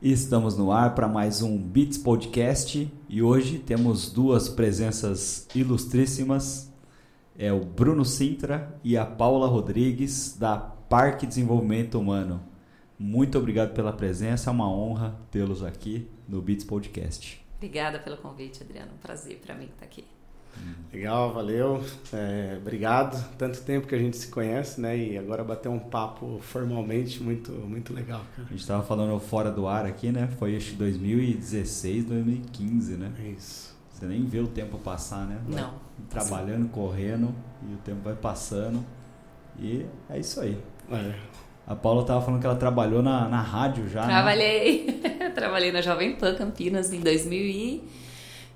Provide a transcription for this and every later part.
Estamos no ar para mais um Beats Podcast e hoje temos duas presenças ilustríssimas. É o Bruno Sintra e a Paula Rodrigues da Parque Desenvolvimento Humano. Muito obrigado pela presença, é uma honra tê-los aqui no Beats Podcast. Obrigada pelo convite, Adriano. Um prazer para mim estar aqui. Legal, valeu. É, obrigado. Tanto tempo que a gente se conhece, né? E agora bater um papo formalmente muito, muito legal. Cara. A gente estava falando fora do ar aqui, né? Foi este 2016, 2015, né? É isso. Você nem vê o tempo passar, né? Vai Não. Trabalhando, correndo e o tempo vai passando. E é isso aí. É. A Paula estava falando que ela trabalhou na, na rádio já. né? Trabalhei. Trabalhei na Jovem Pan Campinas em 2000 e...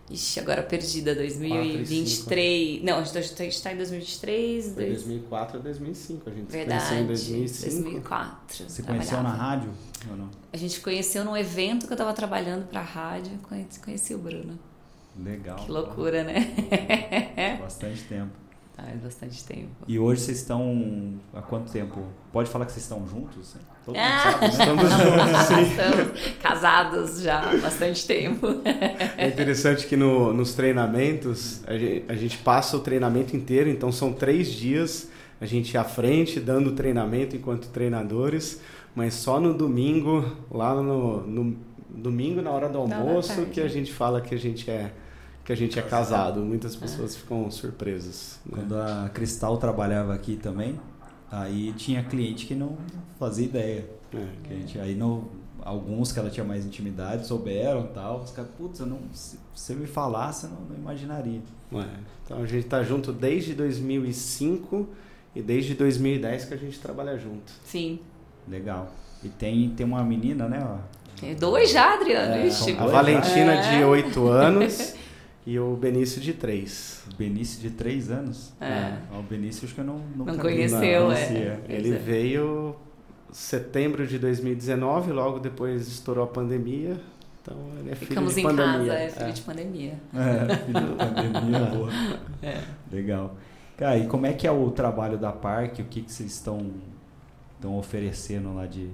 Ixi, agora perdida, 2023. Não, a gente está em 2023. Foi dois- 2004 a 2005. A gente se Verdade. conheceu em 2005. 2004. Você conheceu na rádio ou não? A gente conheceu num evento que eu estava trabalhando para a rádio. Conheci, conheci o Bruno. Legal. Que loucura, né? Bastante tempo. Faz bastante tempo. E hoje vocês estão há quanto tempo? Pode falar que vocês estão juntos? Todo mundo Ah! sabe, né? Estamos juntos, sim. Estamos casados já há bastante tempo. É interessante que no- nos treinamentos a gente, a gente passa o treinamento inteiro, então são três dias a gente à frente dando treinamento enquanto treinadores, mas só no domingo, lá no, no domingo na hora do almoço, que a gente fala que a gente é que a gente é casado. Muitas pessoas ficam surpresas. né? Quando a Cristal trabalhava aqui também, aí tinha cliente que não fazia ideia. É. Que a gente, aí no, alguns que ela tinha mais intimidade souberam e tal. Os caras, putz, eu não, se você me falasse, eu não, não imaginaria. É. Então a gente tá junto desde 2005 e desde 2010 que a gente trabalha junto. Sim. Legal. E tem, tem uma menina, né? ó, Tem Dois já, Adriano. É, Ixi, A Dois, Valentina é. de 8 anos e o Benício de 3. O Benício de 3 anos. É. Ó, O Benício acho que eu não nunca Não vi, conheceu, não é. conhecia. Ele é. veio setembro de 2019, logo depois estourou a pandemia. Então ele é filho Ficamos de em pandemia. casa, é filho de pandemia. É, filho da pandemia, boa. É. Legal. Cara, e como é que é o trabalho da Parque? O que, que vocês estão, estão oferecendo lá de,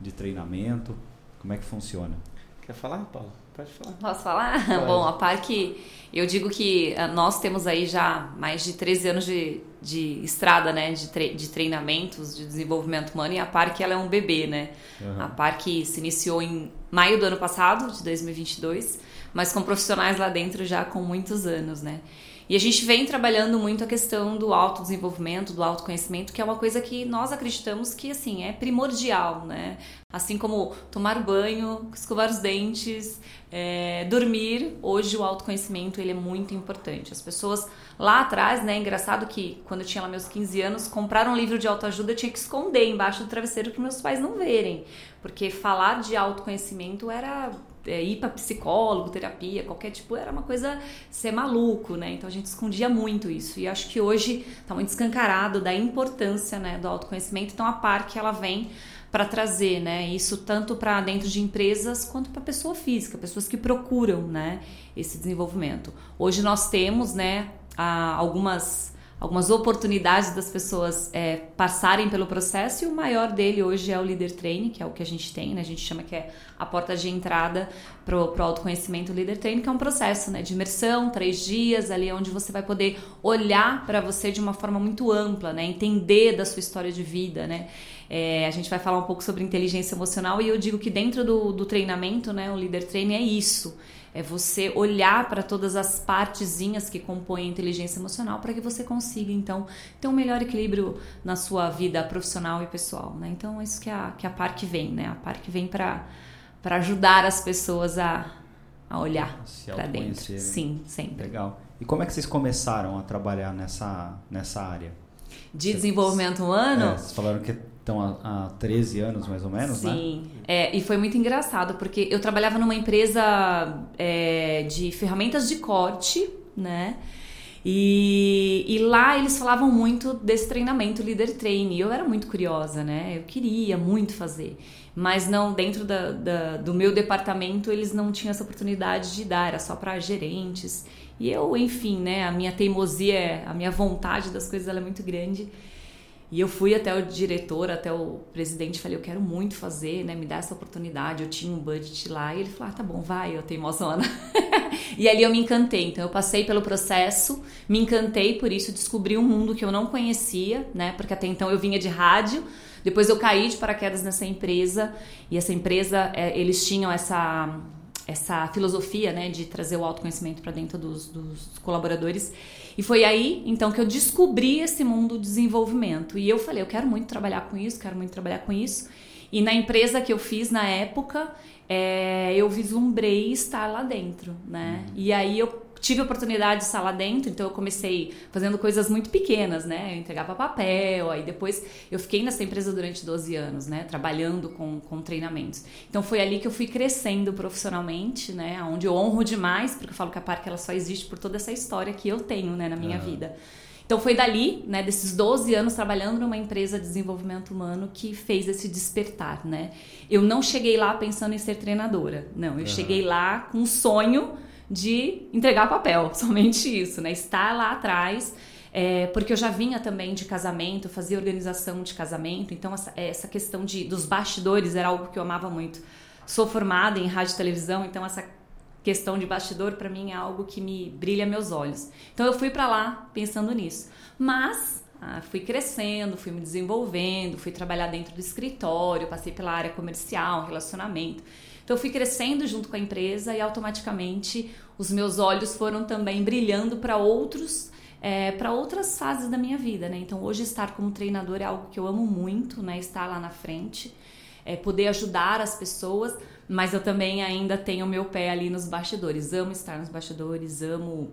de treinamento? Como é que funciona? Quer falar, Paulo? Pode falar. Posso falar? Pode. Bom, a Parque, eu digo que ah, nós temos aí já mais de 13 anos de, de estrada, né? De, tre- de treinamentos, de desenvolvimento humano, e a Parque ela é um bebê, né? Aham. A Parque se iniciou em maio do ano passado, de 2022, mas com profissionais lá dentro já com muitos anos, né? E a gente vem trabalhando muito a questão do autodesenvolvimento, do autoconhecimento, que é uma coisa que nós acreditamos que, assim, é primordial, né? Assim como tomar banho, escovar os dentes, é, dormir, hoje o autoconhecimento ele é muito importante. As pessoas lá atrás, né, é engraçado que quando eu tinha lá meus 15 anos, compraram um livro de autoajuda, eu tinha que esconder embaixo do travesseiro para meus pais não verem, porque falar de autoconhecimento era é, ir para psicólogo, terapia, qualquer tipo, era uma coisa ser maluco, né? Então a gente escondia muito isso. E acho que hoje está muito escancarado da importância, né, do autoconhecimento. Então a Parque ela vem para trazer, né, isso tanto para dentro de empresas quanto para pessoa física, pessoas que procuram, né, esse desenvolvimento. Hoje nós temos, né, algumas algumas oportunidades das pessoas é, passarem pelo processo e o maior dele hoje é o Leader Training, que é o que a gente tem, né? A gente chama que é a porta de entrada pro, pro autoconhecimento Leader Training, que é um processo, né? De imersão, três dias, ali onde você vai poder olhar para você de uma forma muito ampla, né? Entender da sua história de vida, né? É, a gente vai falar um pouco sobre inteligência emocional e eu digo que dentro do, do treinamento, né? O Leader Training é isso. É você olhar para todas as partezinhas que compõem a inteligência emocional para que você consiga, então, ter um melhor equilíbrio na sua vida profissional e pessoal, né? Então, é isso que a, que a Parque vem, né? A Parque vem para ajudar as pessoas a, a olhar para dentro. autoconhecerem. Sim, sempre. Legal. E como é que vocês começaram a trabalhar nessa, nessa área? De desenvolvimento humano, É, vocês falaram que estão há, há 13 anos, mais ou menos, né? Sim, é, e foi muito engraçado, porque eu trabalhava numa empresa é, de ferramentas de corte, né? E, e lá eles falavam muito desse treinamento Leader Training. E eu era muito curiosa, né? Eu queria muito fazer. Mas não, dentro da, da- do meu departamento, eles não tinham essa oportunidade de dar, era só para gerentes. E eu, enfim, né? A minha teimosia, a minha vontade das coisas ela é muito grande. E eu fui até o diretor, até o presidente, falei, eu quero muito fazer, né? Me dá essa oportunidade. Eu tinha um budget lá. E ele falou, ah, tá bom, vai, eu tenho mozona. e ali eu me encantei. Então eu passei pelo processo, me encantei por isso, descobri um mundo que eu não conhecia, né? Porque até então eu vinha de rádio. Depois eu caí de paraquedas nessa empresa. E essa empresa, é, eles tinham essa essa filosofia né, de trazer o autoconhecimento para dentro dos, dos, colaboradores. E foi aí, então, que eu descobri esse mundo do desenvolvimento. E eu falei, eu quero muito trabalhar com isso, quero muito trabalhar com isso. E na empresa que eu fiz na época, é, eu vislumbrei estar lá dentro, né? Uhum. E aí eu tive a oportunidade de estar lá dentro, então eu comecei fazendo coisas muito pequenas, né? Eu entregava papel, aí depois eu fiquei nessa empresa durante 12 anos, né? Trabalhando com, com treinamentos. Então foi ali que eu fui crescendo profissionalmente, né? Onde eu honro demais, porque eu falo que a Parque ela só existe por toda essa história que eu tenho, né? Na minha uhum. vida. Então foi dali, né, desses 12 anos trabalhando numa empresa de desenvolvimento humano que fez esse despertar, né? Eu não cheguei lá pensando em ser treinadora. Não, eu uhum. cheguei lá com um sonho de entregar papel, somente isso, né? Estar lá atrás, é, porque eu já vinha também de casamento, fazia organização de casamento, então essa, essa questão de, dos bastidores era algo que eu amava muito. Sou formada em rádio e televisão, então essa questão de bastidor para mim é algo que me brilha meus olhos. Então eu fui para lá pensando nisso. Mas ah, fui crescendo, fui me desenvolvendo, fui trabalhar dentro do escritório, passei pela área comercial, relacionamento. Então eu fui crescendo junto com a empresa e automaticamente os meus olhos foram também brilhando para outros é, para outras fases da minha vida, né? Então hoje estar como treinador é algo que eu amo muito, né? Estar lá na frente, é, poder ajudar as pessoas, mas eu também ainda tenho meu pé ali nos bastidores. Amo estar nos bastidores, amo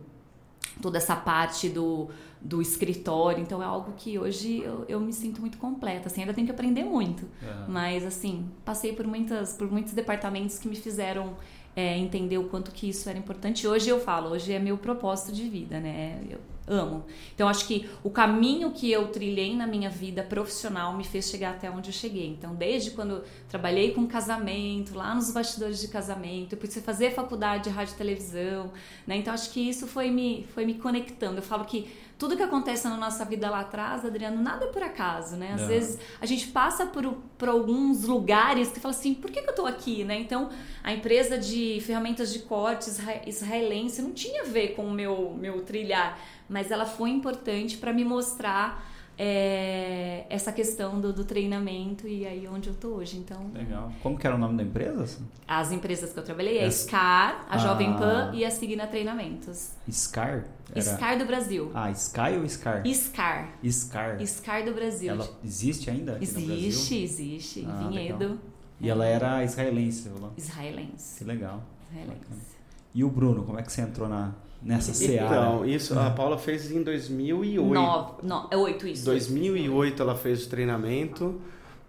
toda essa parte do, do escritório. Então é algo que hoje eu, eu me sinto muito completa. Assim, ainda tenho que aprender muito. Mas assim, passei por muitas por muitos departamentos que me fizeram é, entender o quanto que isso era importante. Hoje eu falo, hoje é meu propósito de vida, né? Eu amo. Então acho que o caminho que eu trilhei na minha vida profissional me fez chegar até onde eu cheguei. Então desde quando trabalhei com casamento, lá nos bastidores de casamento, eu pude fazer faculdade de rádio e televisão, né? Então acho que isso foi me foi me conectando. Eu falo que tudo que acontece na nossa vida lá atrás, Adriano, nada é por acaso, né? Às Não. vezes a gente passa por, por alguns lugares que fala assim, por que, que eu tô aqui, né? Então, a empresa de ferramentas de corte israelense não tinha a ver com o meu, meu trilhar, mas ela foi importante para me mostrar é, essa questão do, do, treinamento e aí onde eu tô hoje. Então, Legal. Como que era o nome da empresa? As empresas que eu trabalhei é SCAR, a ah. Jovem Pan e a Signa Treinamentos. SCAR? Era... SCAR do Brasil. Ah, Sky ou SCAR? SCAR. SCAR. SCAR do Brasil. Ela existe ainda? existe, existe. Ah, Vinhedo. Legal. E ela era israelense, Israelense. Que legal. Israelense. E o Bruno, como é que você entrou na, nessa seara? Então, isso a Paula fez em 2008. Nove, no, é oito isso. 2008 ela fez o treinamento.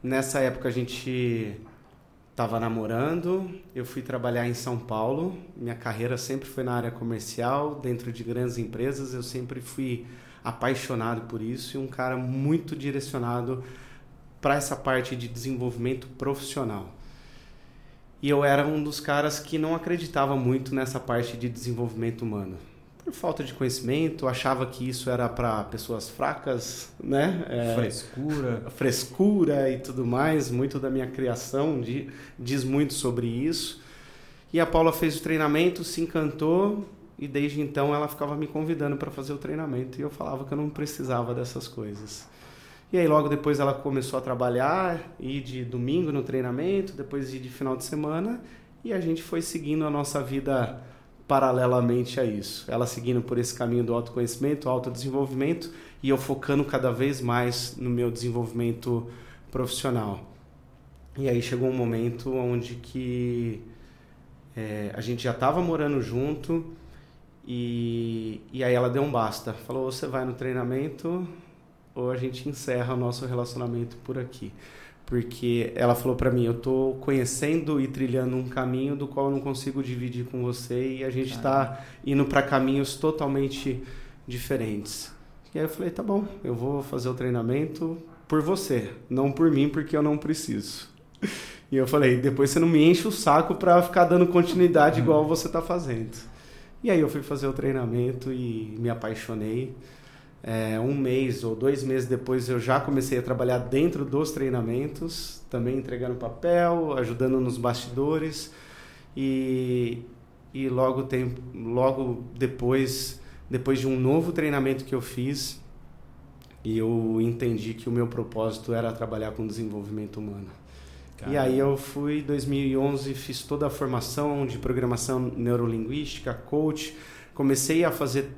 Nessa época a gente estava namorando, eu fui trabalhar em São Paulo. Minha carreira sempre foi na área comercial, dentro de grandes empresas. Eu sempre fui apaixonado por isso e um cara muito direcionado para essa parte de desenvolvimento profissional. E eu era um dos caras que não acreditava muito nessa parte de desenvolvimento humano. Por falta de conhecimento, achava que isso era para pessoas fracas, né? É, frescura. Frescura e tudo mais. Muito da minha criação de, diz muito sobre isso. E a Paula fez o treinamento, se encantou e desde então ela ficava me convidando para fazer o treinamento e eu falava que eu não precisava dessas coisas. E aí logo depois ela começou a trabalhar, ir de domingo no treinamento, depois ir de final de semana, e a gente foi seguindo a nossa vida paralelamente a isso. Ela seguindo por esse caminho do autoconhecimento, autodesenvolvimento, e eu focando cada vez mais no meu desenvolvimento profissional. E aí chegou um momento onde que é, a gente já estava morando junto e, e aí ela deu um basta. Falou, você vai no treinamento, ou a gente encerra o nosso relacionamento por aqui. Porque ela falou para mim, eu tô conhecendo e trilhando um caminho do qual eu não consigo dividir com você e a gente está indo para caminhos totalmente diferentes. E aí eu falei, tá bom, eu vou fazer o treinamento por você, não por mim, porque eu não preciso. E eu falei, depois você não me enche o saco para ficar dando continuidade igual você está fazendo. E aí eu fui fazer o treinamento e me apaixonei. É, um mês ou dois meses depois eu já comecei a trabalhar dentro dos treinamentos, também entregando papel, ajudando nos bastidores e, e logo, tem, logo depois, depois de um novo treinamento que eu fiz, eu entendi que o meu propósito era trabalhar com desenvolvimento humano. Caramba. E aí eu fui, em 2011, fiz toda a formação de programação neurolinguística, coach, comecei a fazer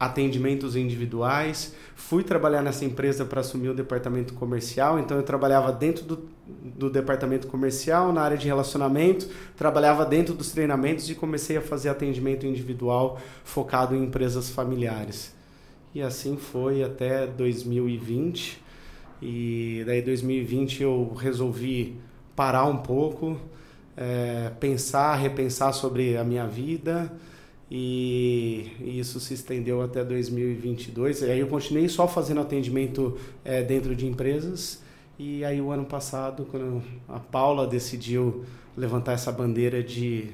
atendimentos individuais. Fui trabalhar nessa empresa para assumir o departamento comercial, então eu trabalhava dentro do, do departamento comercial, na área de relacionamento, trabalhava dentro dos treinamentos e comecei a fazer atendimento individual focado em empresas familiares. E assim foi até 2020. E daí 2020 eu resolvi parar um pouco, é, pensar, repensar sobre a minha vida e, isso se estendeu até 2022. E aí eu continuei só fazendo atendimento é, dentro de empresas. E aí o ano passado, quando a Paula decidiu levantar essa bandeira de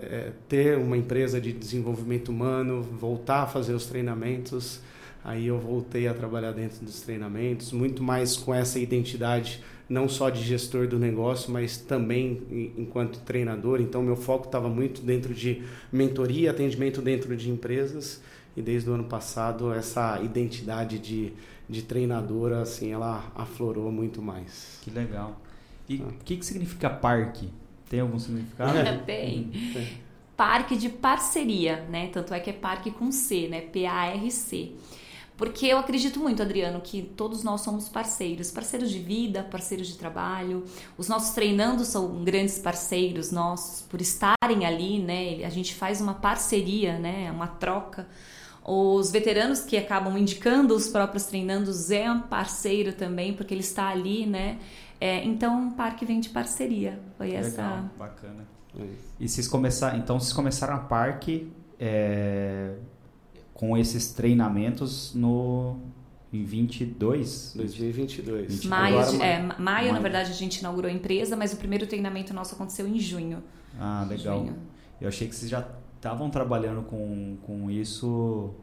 é, ter uma empresa de desenvolvimento humano, voltar a fazer os treinamentos, aí eu voltei a trabalhar dentro dos treinamentos, muito mais com essa identidade não só de gestor do negócio, mas também enquanto treinador. Então, meu foco estava muito dentro de mentoria, atendimento dentro de empresas. E desde o ano passado, essa identidade de, de treinadora, assim, ela aflorou muito mais. Que legal. E o ah. que, que significa parque? Tem algum significado? Tem. Parque de parceria, né? Tanto é que é parque com C, né? P-A-R-C. Porque eu acredito muito, Adriano, que todos nós somos parceiros, parceiros de vida, parceiros de trabalho. Os nossos treinandos são grandes parceiros nossos por estarem ali, né? A gente faz uma parceria, né? Uma troca. Os veteranos que acabam indicando os próprios treinandos é um parceiro também, porque ele está ali, né? É, então, o parque vem de parceria. Foi Legal, essa. Bacana. E vocês começaram, então vocês começaram a parque é, com esses treinamentos no em 22? 2022. Maio, Agora, é, maio, maio, na verdade, a gente inaugurou a empresa, mas o primeiro treinamento nosso aconteceu em junho. Ah, legal. Junho. Eu achei que vocês já estavam trabalhando com, com isso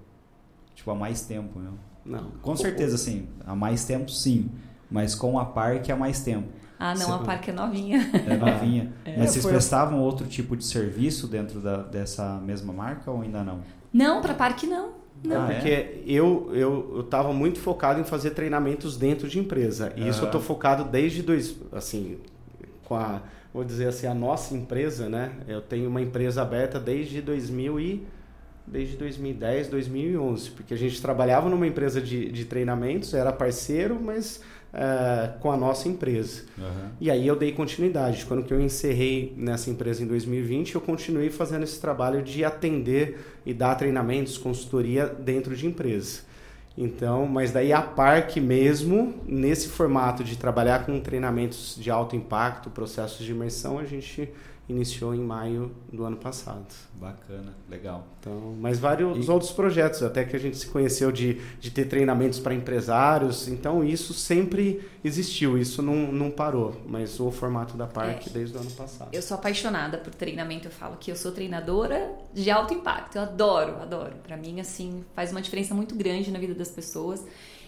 tipo, há mais tempo, né? Não. Com certeza, sim. Há mais tempo, sim. Mas com a Parque há mais tempo. Ah, não, Você... a Parque é novinha. É novinha. É. Mas vocês prestavam outro tipo de serviço dentro da, dessa mesma marca ou ainda não? Não, para parque não. Não, ah, porque é? eu eu estava muito focado em fazer treinamentos dentro de empresa. E uhum. isso eu estou focado desde dois, assim, com a, vou dizer assim, a nossa empresa, né? Eu tenho uma empresa aberta desde 2000 e desde 2010, 2011, porque a gente trabalhava numa empresa de, de treinamentos, era parceiro, mas uh, com a nossa empresa. Uhum. E aí eu dei continuidade. Quando que eu encerrei nessa empresa em 2020, eu continuei fazendo esse trabalho de atender e dar treinamentos, consultoria dentro de empresa. Então, mas daí a Parque mesmo, nesse formato de trabalhar com treinamentos de alto impacto, processos de imersão, a gente iniciou em maio do ano passado. Bacana, legal. Então, mas vários e... outros projetos, até que a gente se conheceu de, de ter treinamentos para empresários. Então, isso sempre existiu, isso não, não parou. Mas o formato da Parque é. desde o ano passado. Eu sou apaixonada por treinamento. Eu falo que eu sou treinadora de alto impacto. Eu adoro, adoro. Para mim, assim, faz uma diferença muito grande na vida das pessoas.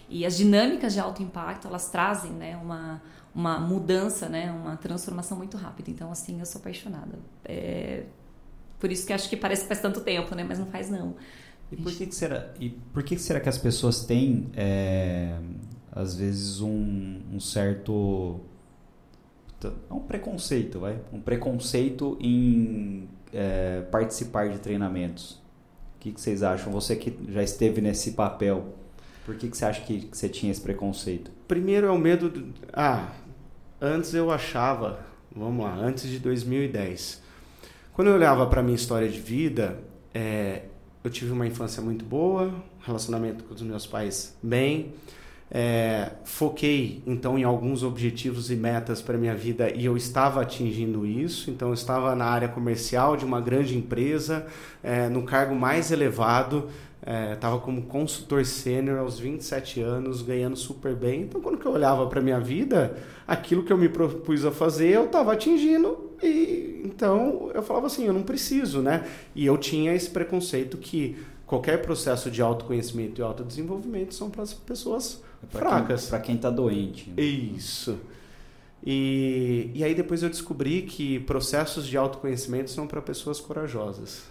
E as dinâmicas de alto impacto, elas trazem né, uma uma mudança, né? Uma transformação muito rápida. Então, assim, eu sou apaixonada. É... Por isso que acho que parece que faz tanto tempo, né? Mas não faz, não. E por que, que será? E por que, que será que as pessoas têm, é, às vezes, um, um certo um preconceito, vai? Um preconceito em é, participar de treinamentos. O que, que, vocês acham? Você que já esteve nesse papel, por que, que você acha que, que você tinha esse preconceito? Primeiro é o medo. De, ah, antes eu achava, vamos lá, antes de 2010. Quando eu olhava para minha história de vida, é, eu tive uma infância muito boa, relacionamento com os meus pais bem, é, foquei então em alguns objetivos e metas para minha vida e eu estava atingindo isso. Então eu estava na área comercial de uma grande empresa, é, no cargo mais elevado É, como consultor sênior aos 27 anos, ganhando super bem. Então, quando eu olhava para minha vida, aquilo que eu me propus a fazer, eu estava atingindo. E então eu falava assim, eu não preciso, né? E eu tinha esse preconceito que qualquer processo de autoconhecimento e autodesenvolvimento são para as pessoas é pra fracas. Para quem está doente. Né? Isso. E, e aí depois eu descobri que processos de autoconhecimento são para pessoas corajosas.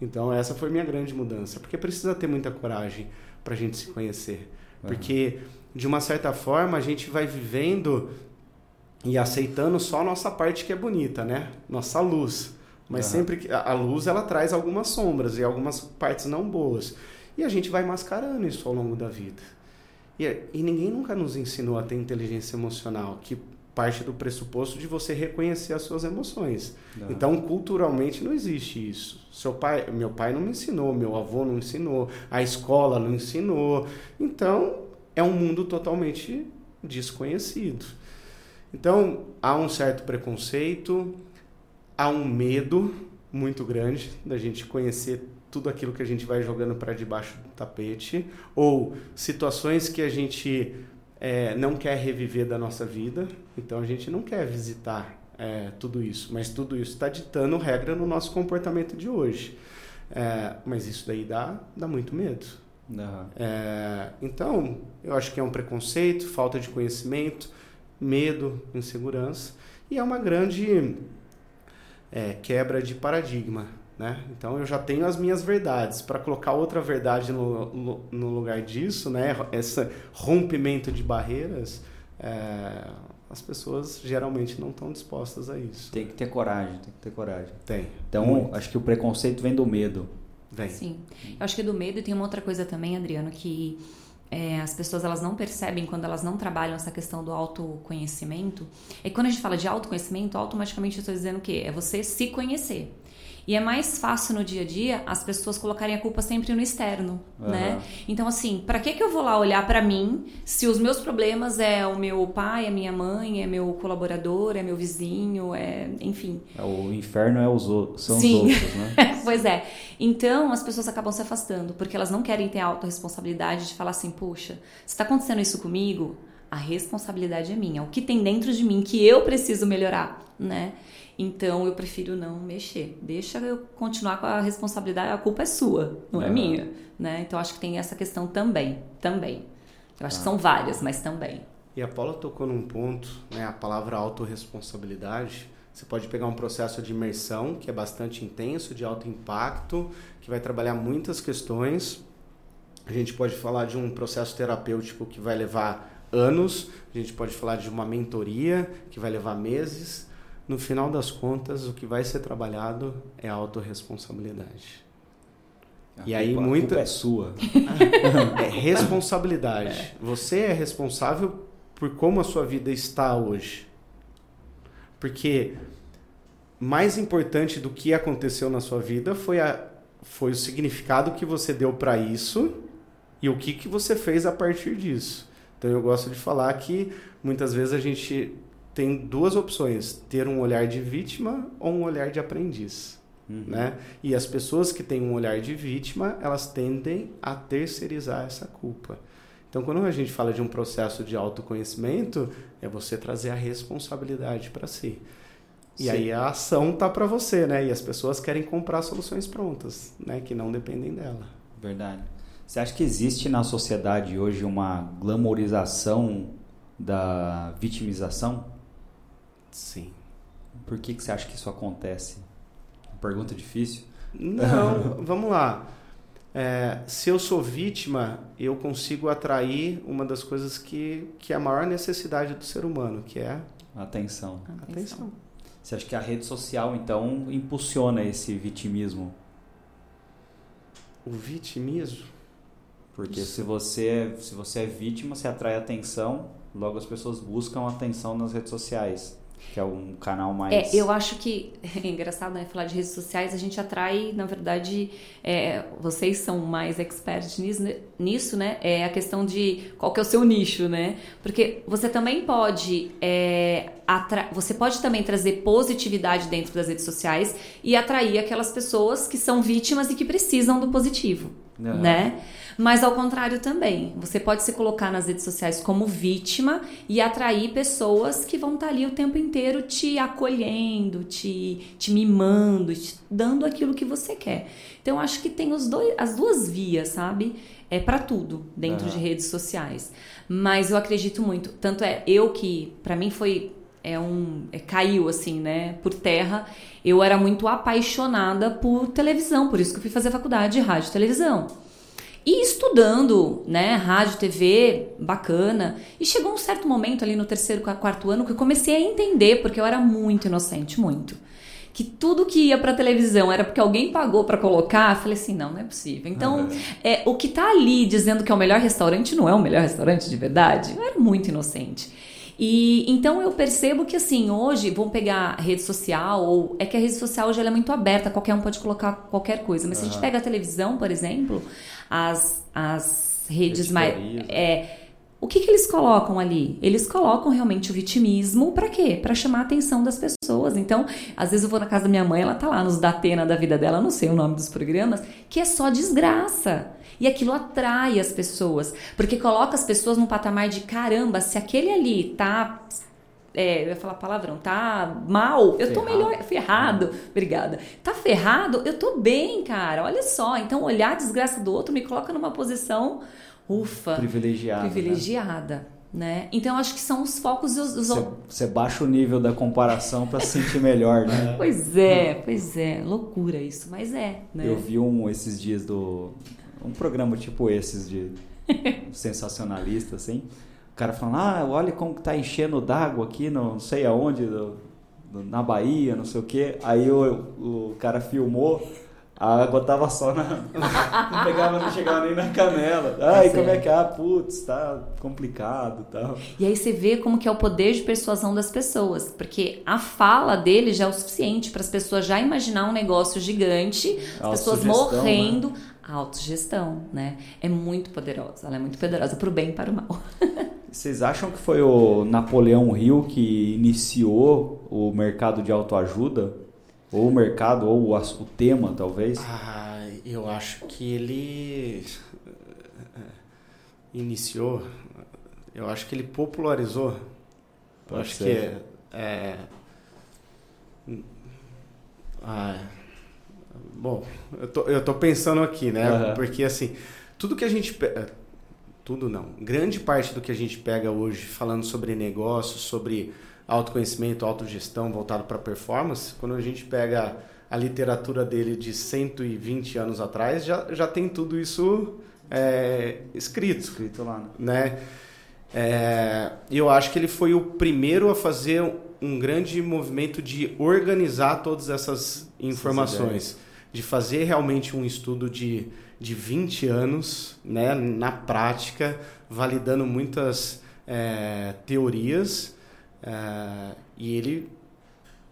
Então essa foi minha grande mudança, porque precisa ter muita coragem para a gente se conhecer, uhum. porque de uma certa forma a gente vai vivendo e aceitando só a nossa parte que é bonita, né? Nossa luz. Mas uhum. sempre que a luz ela traz algumas sombras e algumas partes não boas. E a gente vai mascarando isso ao longo da vida. E, e ninguém nunca nos ensinou a ter inteligência emocional, que parte do pressuposto de você reconhecer as suas emoções. Uhum. Então, culturalmente não existe isso. Seu pai, meu pai não me ensinou, meu avô não ensinou, a escola não ensinou. Então, é um mundo totalmente desconhecido. Então, há um certo preconceito, há um medo muito grande da gente conhecer tudo aquilo que a gente vai jogando para debaixo do tapete, ou situações que a gente é, não quer reviver da nossa vida, então a gente não quer visitar é, tudo isso, mas tudo isso está ditando regra no nosso comportamento de hoje. É, mas isso daí dá, dá muito medo. Uhum. então, eu acho que é um preconceito, falta de conhecimento, medo, insegurança, e é uma grande é, quebra de paradigma. Né? Então eu já tenho as minhas verdades. Para colocar outra verdade no, no, lugar disso, né? esse rompimento de barreiras, é, as pessoas geralmente não estão dispostas a isso. Tem que ter coragem, tem que ter coragem. Tem. Então muito. acho que o preconceito vem do medo. Vem. Sim. Eu acho que do medo e tem uma outra coisa também, Adriano, que é, as pessoas elas não percebem quando elas não trabalham essa questão do autoconhecimento. É que quando a gente fala de autoconhecimento, automaticamente eu estou dizendo o quê? É você se conhecer. E é mais fácil no dia a dia as pessoas colocarem a culpa sempre no externo, uhum. né? Então, assim, para que que eu vou lá olhar para mim se os meus problemas é o meu pai, a minha mãe, é meu colaborador, é meu vizinho, é, enfim. É, o inferno é os outros, são Sim. os outros, né? pois é. Então, as pessoas acabam se afastando, porque elas não querem ter a autorresponsabilidade de falar assim, puxa, se tá acontecendo isso comigo, a responsabilidade é minha. O que tem dentro de mim que eu preciso melhorar, né? Então eu prefiro não mexer. Deixa eu continuar com a responsabilidade, a culpa é sua, não é, é minha, né? Então acho que tem essa questão também, também. Eu acho ah. que são várias, mas também. E a Paula tocou num ponto, né, a palavra autorresponsabilidade. Você pode pegar um processo de imersão que é bastante intenso, de alto impacto, que vai trabalhar muitas questões. A gente pode falar de um processo terapêutico que vai levar anos, a gente pode falar de uma mentoria que vai levar meses, no final das contas, o que vai ser trabalhado é a autorresponsabilidade. A e aí muita é sua. é responsabilidade. Você é responsável por como a sua vida está hoje. Porque mais importante do que aconteceu na sua vida foi, a, foi o significado que você deu para isso e o que, que você fez a partir disso. Então eu gosto de falar que muitas vezes a gente tem duas opções: ter um olhar de vítima ou um olhar de aprendiz. Uhum. Né? E as pessoas que têm um olhar de vítima, elas tendem a terceirizar essa culpa. Então, quando a gente fala de um processo de autoconhecimento, é você trazer a responsabilidade para si. E Sim. aí a ação tá para você, né? E as pessoas querem comprar soluções prontas, né? Que não dependem dela. Verdade. Você acha que existe na sociedade hoje uma glamorização da vitimização? Sim. Por que, que você acha que isso acontece? Pergunta difícil? Não, vamos lá. É, se eu sou vítima, eu consigo atrair uma das coisas que, que é a maior necessidade do ser humano, que é atenção. atenção. atenção. Você acha que a rede social, então, impulsiona esse vitimismo? O vitimismo? Porque se você, se você é vítima, você atrai atenção, logo as pessoas buscam atenção nas redes sociais. Que é um canal mais. É, eu acho que é engraçado, né? Falar de redes sociais, a gente atrai, na verdade, é, vocês são mais experts nisso, né? nisso, né? É a questão de qual que é o seu nicho, né? Porque você também pode. É, atra... Você pode também trazer positividade dentro das redes sociais e atrair aquelas pessoas que são vítimas e que precisam do positivo, uhum. né? Mas ao contrário também, você pode se colocar nas redes sociais como vítima e atrair pessoas que vão estar ali o tempo inteiro te acolhendo, te, te mimando, te dando aquilo que você quer. Então acho que tem os dois, as duas vias, sabe? É para tudo dentro uhum. de redes sociais. Mas eu acredito muito, tanto é eu que para mim foi é um é, caiu assim, né, por terra. Eu era muito apaixonada por televisão, por isso que eu fui fazer faculdade de rádio e televisão. E estudando, né, rádio, TV, bacana. E chegou um certo momento ali no terceiro, quarto ano que eu comecei a entender, porque eu era muito inocente, muito. Que tudo que ia pra televisão era porque alguém pagou para colocar. Eu falei assim: não, não é possível. Então, uhum. é, o que tá ali dizendo que é o melhor restaurante não é o melhor restaurante de verdade. Eu era muito inocente. E então eu percebo que assim, hoje vão pegar rede social, ou é que a rede social hoje é muito aberta, qualquer um pode colocar qualquer coisa. Mas uhum. se a gente pega a televisão, por exemplo, as, as redes mais. É, o que, que eles colocam ali? Eles colocam realmente o vitimismo para quê? Para chamar a atenção das pessoas. Então, às vezes eu vou na casa da minha mãe, ela tá lá nos Datena da vida dela, não sei o nome dos programas, que é só desgraça. E aquilo atrai as pessoas, porque coloca as pessoas num patamar de caramba, se aquele ali tá é, eu ia falar palavrão, tá mal, eu tô melhor, ferrado, obrigada. Tá ferrado, eu tô bem, cara, olha só. Então, olhar a desgraça do outro me coloca numa posição, ufa, privilegiada. Né? Privilegiada. Né? Então acho que são os focos os, os... Você, você baixa o nível da comparação para se sentir melhor, né? pois é, pois é, loucura isso, mas é. Né? Eu vi um esses dias do um programa tipo esses de sensacionalista assim, cara falando, ah, olha como que tá enchendo d'água aqui, no, não sei aonde, do, do, na Bahia, não sei o que. Aí o, o cara filmou, a água tava só na. não pegava, não chegava nem na canela. Ai, como é que é? Ah, putz, tá complicado tal. E aí você vê como que é o poder de persuasão das pessoas. Porque a fala dele já é o suficiente para as pessoas já imaginar um negócio gigante, as pessoas né? morrendo. Né? A autogestão, né? É muito poderosa. Ela é muito poderosa para o bem e para o mal. Vocês acham que foi o Napoleão Hill que iniciou o mercado de autoajuda? Ou o mercado, ou o, o tema, talvez? Ah, eu acho que ele eh, iniciou, eu acho que ele popularizou. Pode eu acho ser. que é, ah, bom, eu tô, eu tô pensando aqui, né? Uhum. Porque assim, tudo que a gente tudo não. Grande parte do que a gente pega hoje falando sobre negócios, sobre autoconhecimento, autogestão voltado para performance, quando a gente pega a literatura dele de 120 anos atrás, já, já tem tudo isso é, escrito. Escrito lá. Né? É, eu acho que ele foi o primeiro a fazer um grande movimento de organizar todas essas informações, de fazer realmente um estudo de de 20 anos né, na prática, validando muitas é, teorias. É, e ele,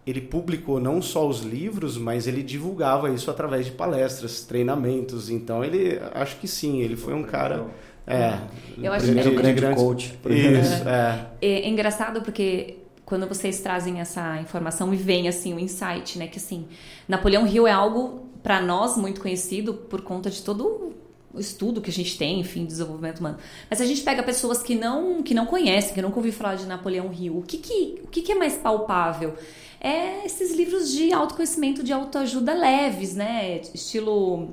ele publicou não só os livros, mas ele divulgava isso através de palestras, treinamentos. Então, ele acho que sim, ele foi um cara. É, eu acho primeiro que... grande coach. Isso, é. é. é engraçado porque quando vocês trazem essa informação e vem assim o insight, né, que assim, Napoleão Hill é algo para nós muito conhecido por conta de todo o estudo que a gente tem, enfim, desenvolvimento humano. Mas a gente pega pessoas que não que não conhecem, que nunca ouviu falar de Napoleão Hill. O que que, o que, que é mais palpável? É esses livros de autoconhecimento, de autoajuda leves, né? Estilo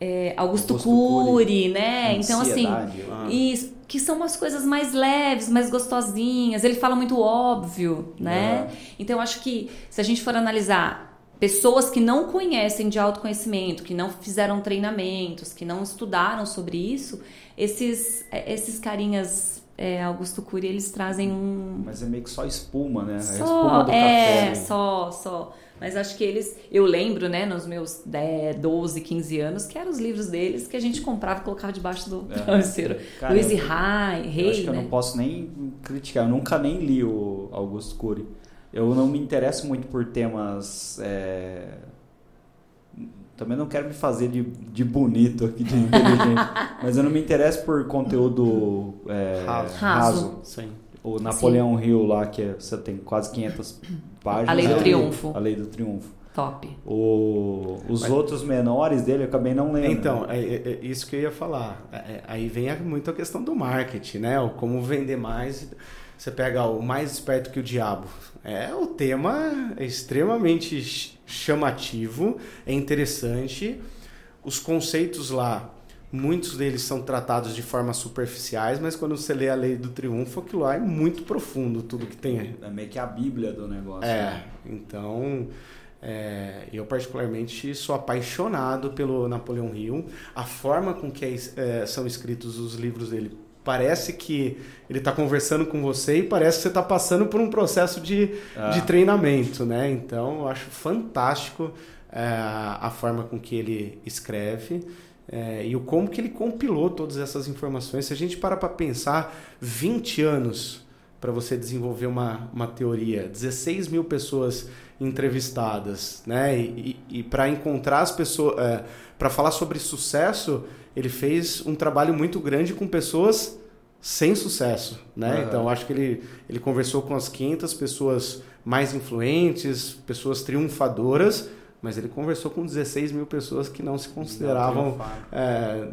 é, Augusto, Augusto Cury, né? Então, assim, ah. isso, que são umas coisas mais leves, mais gostosinhas. Ele fala muito óbvio, né? Então, eu acho que se a gente for analisar pessoas que não conhecem de autoconhecimento, que não fizeram treinamentos, que não estudaram sobre isso, esses, é, esses carinhas é, Augusto Cury, eles trazem um... Mas é meio que só espuma, né? Só, é espuma do é, café. É, só, só. Mas acho que eles... Eu lembro, né, nos meus 10, 12, 15 anos, que eram os livros deles que a gente comprava e colocava debaixo do é. travesseiro. Luiz Rai, Rei, Eu acho que né? eu não né? posso nem criticar. Eu nunca nem li o Augusto Cury. Eu não me interesso muito por temas. É... Também não quero me fazer de, de bonito aqui, de inteligente. mas eu não me interesso por conteúdo é, raso. raso. Sim. O Napoleão Sim. Hill lá, que é, você tem quase 500 páginas. A Lei do Triunfo. A Lei do Triunfo. Top. O, os Mas, outros menores dele eu acabei não lendo. Então, é, é, é isso que eu ia falar. É, é aí vem muito a questão do marketing, né? O como vender mais. Você pega o mais esperto que o diabo. É o tema é extremamente chamativo, é interessante. Os conceitos lá Muitos deles são tratados de forma superficiais, mas quando você lê a Lei do Triunfo, aquilo lá é muito profundo, tudo que tem aí. É meio que a bíblia do negócio. É, né? então é, eu particularmente sou apaixonado pelo Napoleão Hill. A forma com que é, é são escritos os livros dele parece que ele está conversando com você e parece que você está passando por um processo de, ah. de treinamento, né? Então eu acho fantástico é, a forma com que ele escreve. É, e o como que ele compilou todas essas informações. Se a gente para para pensar, 20 anos para você desenvolver uma, uma teoria, 16 mil pessoas entrevistadas, né? E, e, e para encontrar as pessoas, é, para falar sobre sucesso, ele fez um trabalho muito grande com pessoas sem sucesso, né? Uhum. Então acho que ele, ele conversou com as 500 pessoas mais influentes, pessoas triunfadoras mas ele conversou com 16 mil pessoas que não se consideravam não, é,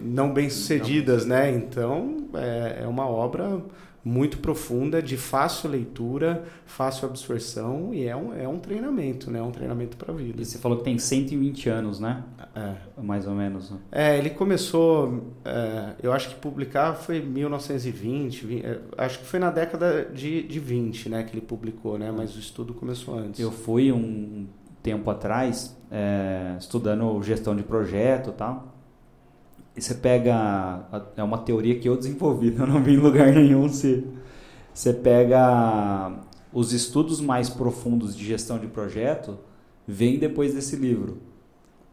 não bem-sucedidas, né? Então, é, é, uma obra muito profunda, de fácil leitura, fácil absorção e é um, é um treinamento, né? É um treinamento para a vida. E você falou que tem 120 anos, né? É. Mais ou menos. Né? É, ele começou, é, eu acho que publicar foi 1920, 20, é, acho que foi na década de, de 20, né? Que ele publicou, né? Mas o estudo começou antes. Eu fui um tempo atrás, é, estudando gestão de projeto e tal. E você pega. É uma teoria que eu desenvolvi, eu não vi em lugar nenhum. Você, você pega os estudos mais profundos de gestão de projeto, vem depois desse livro.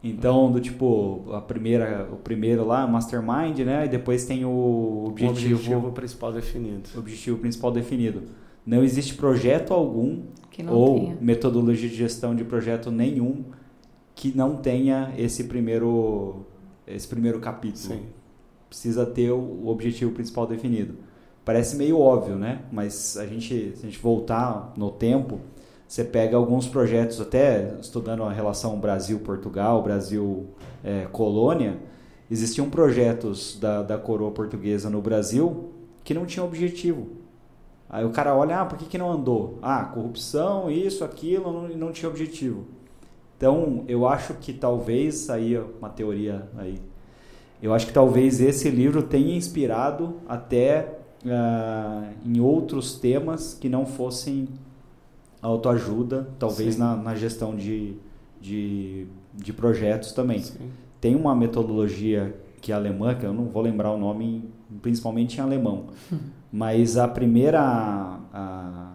Então, do tipo, a primeira, o primeiro lá, Mastermind, né? E depois tem o objetivo, o objetivo principal definido. Objetivo principal definido. Não existe projeto algum ou tenha. metodologia de gestão de projeto nenhum que não tenha esse primeiro esse primeiro capítulo. Sim. Precisa ter o objetivo principal definido. Parece meio óbvio, né? Mas a gente, se a gente voltar no tempo, você pega alguns projetos, até estudando a relação Brasil-Portugal, Brasil-colônia, existiam projetos da, da coroa portuguesa no Brasil que não tinham objetivo Aí o cara olha, ah, por que, que não andou? Ah, corrupção, isso, aquilo, não, não tinha objetivo. Então, eu acho que talvez, aí uma teoria aí, eu acho que talvez esse livro tenha inspirado até uh, em outros temas que não fossem autoajuda, talvez na, na, gestão de, de, de projetos também. Sim. Tem uma metodologia que é alemã, que eu não vou lembrar o nome, principalmente em alemão. Mas a primeira, a,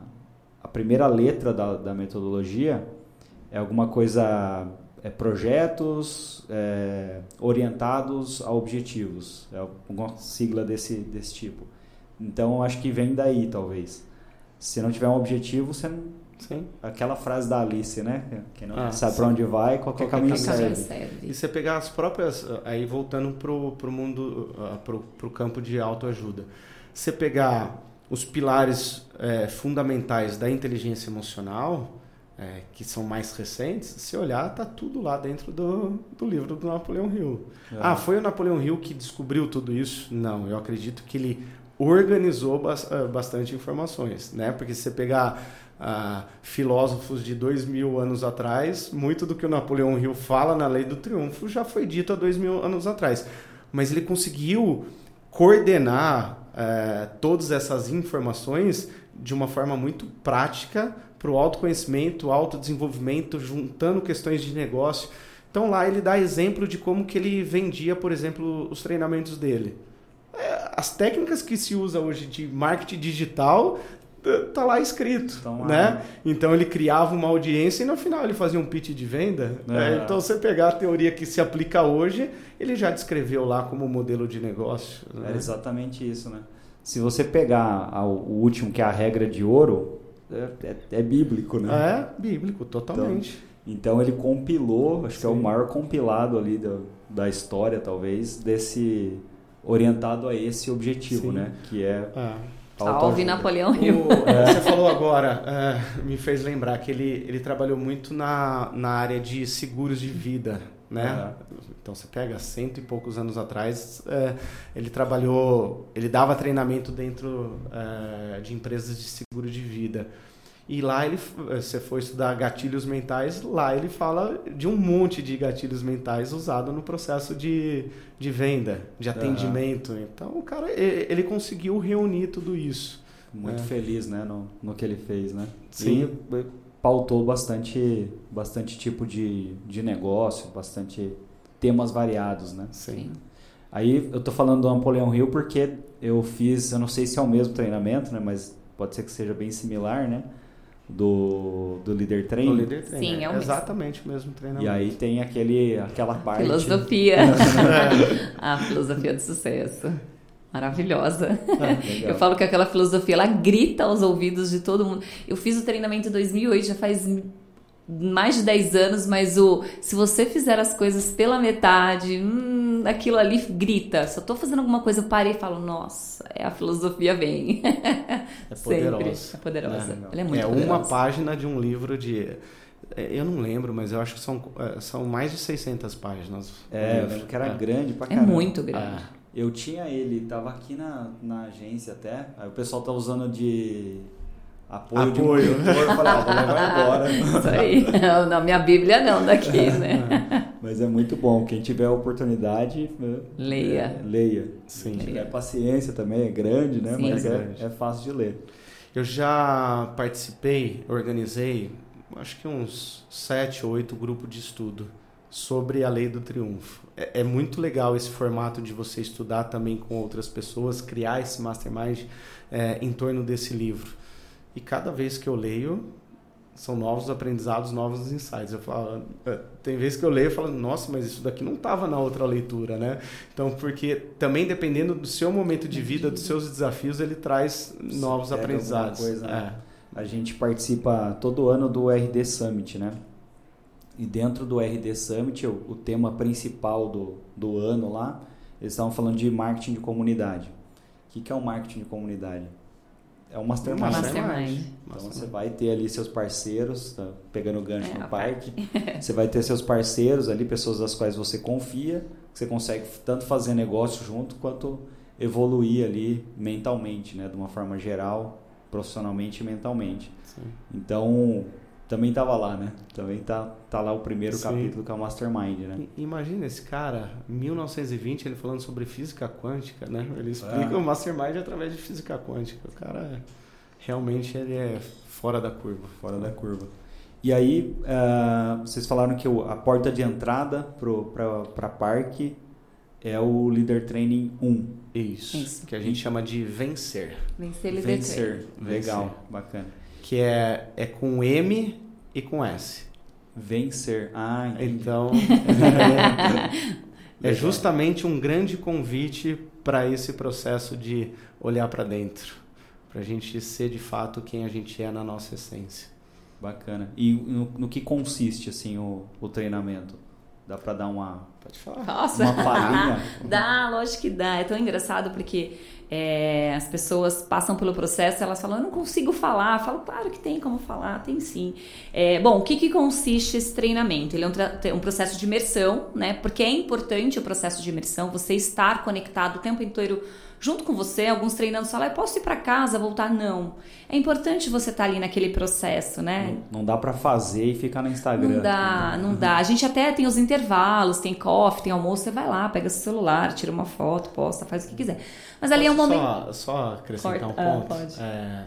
a primeira letra da, da, metodologia é alguma coisa, é projetos é, orientados a objetivos, é uma sigla desse, desse tipo. Então, acho que vem daí, talvez. Se não tiver um objetivo, você não, Sim. Aquela frase da Alice, né? Quem não ah, sabe para onde vai, qualquer, qualquer caminho, caminho serve. serve. E você pegar as próprias. Aí voltando pro, pro mundo, uh, pro, pro campo de autoajuda você pegar os pilares é, fundamentais da inteligência emocional, é, que são mais recentes, se olhar, tá tudo lá dentro do, do livro do Napoleão Hill. É. Ah, foi o Napoleão Hill que descobriu tudo isso? Não, eu acredito que ele organizou é, bastante informações, né? Porque se você pegar ah, filósofos de dois mil anos atrás, muito do que o Napoleão Hill fala na Lei do Triunfo já foi dito há dois mil anos atrás. Mas ele conseguiu coordenar é, todas essas informações de uma forma muito prática para o autoconhecimento, autodesenvolvimento, juntando questões de negócio. Então lá ele dá exemplo de como que ele vendia, por exemplo, os treinamentos dele. É, as técnicas que se usa hoje de marketing digital tá lá escrito, então, né? Então ele criava uma audiência e no final ele fazia um pitch de venda. É. Né? Então você pegar a teoria que se aplica hoje, ele já descreveu lá como modelo de negócio. Né? É exatamente isso, né? Se você pegar o último que é a regra de ouro, é, é, é bíblico, né? É bíblico, totalmente. Então, então ele compilou, acho Sim. que é o maior compilado ali da, da história, talvez, desse orientado a esse objetivo, Sim. né? Que é, é Salve Napoleão Hill. É. Você falou agora, é, me fez lembrar que ele, ele trabalhou muito na, na área de seguros de vida, né? Então você pega cento e poucos anos atrás, é, ele trabalhou, ele dava treinamento dentro é, de empresas de seguro de vida. E lá ele, você for estudar gatilhos mentais, lá ele fala de um monte de gatilhos mentais usado no processo de, de venda, de atendimento. Uhum. Então o cara, ele conseguiu reunir tudo isso. Muito é. feliz, né, no, no que ele fez, né? Sim. E pautou bastante, bastante tipo de, de negócio, bastante temas variados, né? Sim. Aí eu tô falando do Napoleão Hill porque eu fiz, eu não sei se é o mesmo treinamento, né, mas pode ser que seja bem similar, né? do, do líder training. Do líder training. Sim, é o mesmo. Exatamente o mesmo treinamento. E aí tem aquele, aquela parte... Filosofia. a filosofia do sucesso. Maravilhosa. É, eu falo que aquela filosofia, ela grita aos ouvidos de todo mundo. Eu fiz o treinamento em 2008, já faz mais de 10 anos, mas o se você fizer as coisas pela metade, hum, aquilo ali grita. Se eu tô fazendo alguma coisa, eu paro e falo, nossa, é a filosofia vem. É poderosa. É poderosa. Não, não. Ela é muito É poderosa. uma página de um livro de é, eu não lembro, mas eu acho que são, é, são mais de 600 páginas. É, eu lembro que era é. grande pra É caramba. muito grande. É. Eu tinha ele, tava aqui na, na agência até, aí o pessoal tá usando de apoio, Apoio. de monitor, eu falei, ah, vou levar embora. Isso aí. Na minha Bíblia não, daqui, né? Mas é muito bom, quem tiver a oportunidade, né, Leia. é, leia. Sim. Quem tiver paciência também, é grande, né? Sim. Mas É é, grande. é fácil de ler. Eu já participei, organizei, acho que uns sete ou oito grupos de estudo sobre a lei do triunfo. É, é muito legal esse formato de você estudar também com outras pessoas, criar esse mastermind é, em torno desse livro. E cada vez que eu leio, são novos aprendizados, novos insights. Eu falo, é, tem vezes que eu leio e falo, nossa, mas isso daqui não estava na outra leitura, né? Então, porque também dependendo do seu momento de vida, dos seus desafios, ele traz novos aprendizados. coisa, né? É. A gente participa todo ano do RD Summit, né? E dentro do RD Summit, o, o tema principal do, do ano lá, eles estavam falando de marketing de comunidade. O que, que é o marketing de comunidade? É um mastermind. Mastermind. Então você vai ter ali seus parceiros, tá pegando o gancho É, no a parque. Você vai ter seus parceiros ali, pessoas das quais você confia, que você consegue tanto fazer negócio junto quanto evoluir ali mentalmente, né, de uma forma geral, profissionalmente e mentalmente. Sim. Então, também estava lá, né? Também tá, tá lá o primeiro Sim. capítulo que é o Mastermind, né? Imagina esse cara, 1920, ele falando sobre física quântica, né? Ele explica Ah. o Mastermind através de física quântica. O cara realmente ele é fora da curva. Fora da curva. E aí, ah, vocês falaram que o- a porta de entrada para parque é o Leader Training 1. Isso, Isso. que a gente chama de vencer, Vencer líder Vencer. Legal, bacana. Que é, é com M e com S. Vencer. Ah, entendi. Então, é, é justamente um grande convite para esse processo de olhar para dentro, para a gente ser de fato quem a gente é na nossa essência. Bacana. E no, no que consiste assim o, o treinamento? Dá para dar uma, Pode falar. Nossa! uma palhinha? Dá, lógico que dá. É tão engraçado porque é, as pessoas passam pelo processo elas falam, eu não consigo falar. Eu falo, claro que tem como falar, tem sim. É, bom, o que, que consiste esse treinamento? Ele é um, um processo de imersão, né? Porque é importante o processo de imersão, você estar conectado o tempo inteiro junto com você. Alguns treinando falam, eu posso ir para casa, voltar? Não. É importante você estar ali naquele processo, né? Não, não dá para fazer e ficar no Instagram. Não dá, não dá. A gente até tem os intervalos, tem coffee, tem almoço, você vai lá, pega seu celular, tira uma foto, posta, faz o que quiser. Mas ali é um Posso momento. Só, só acrescentar Corta. um Ah, ponto. pode. É,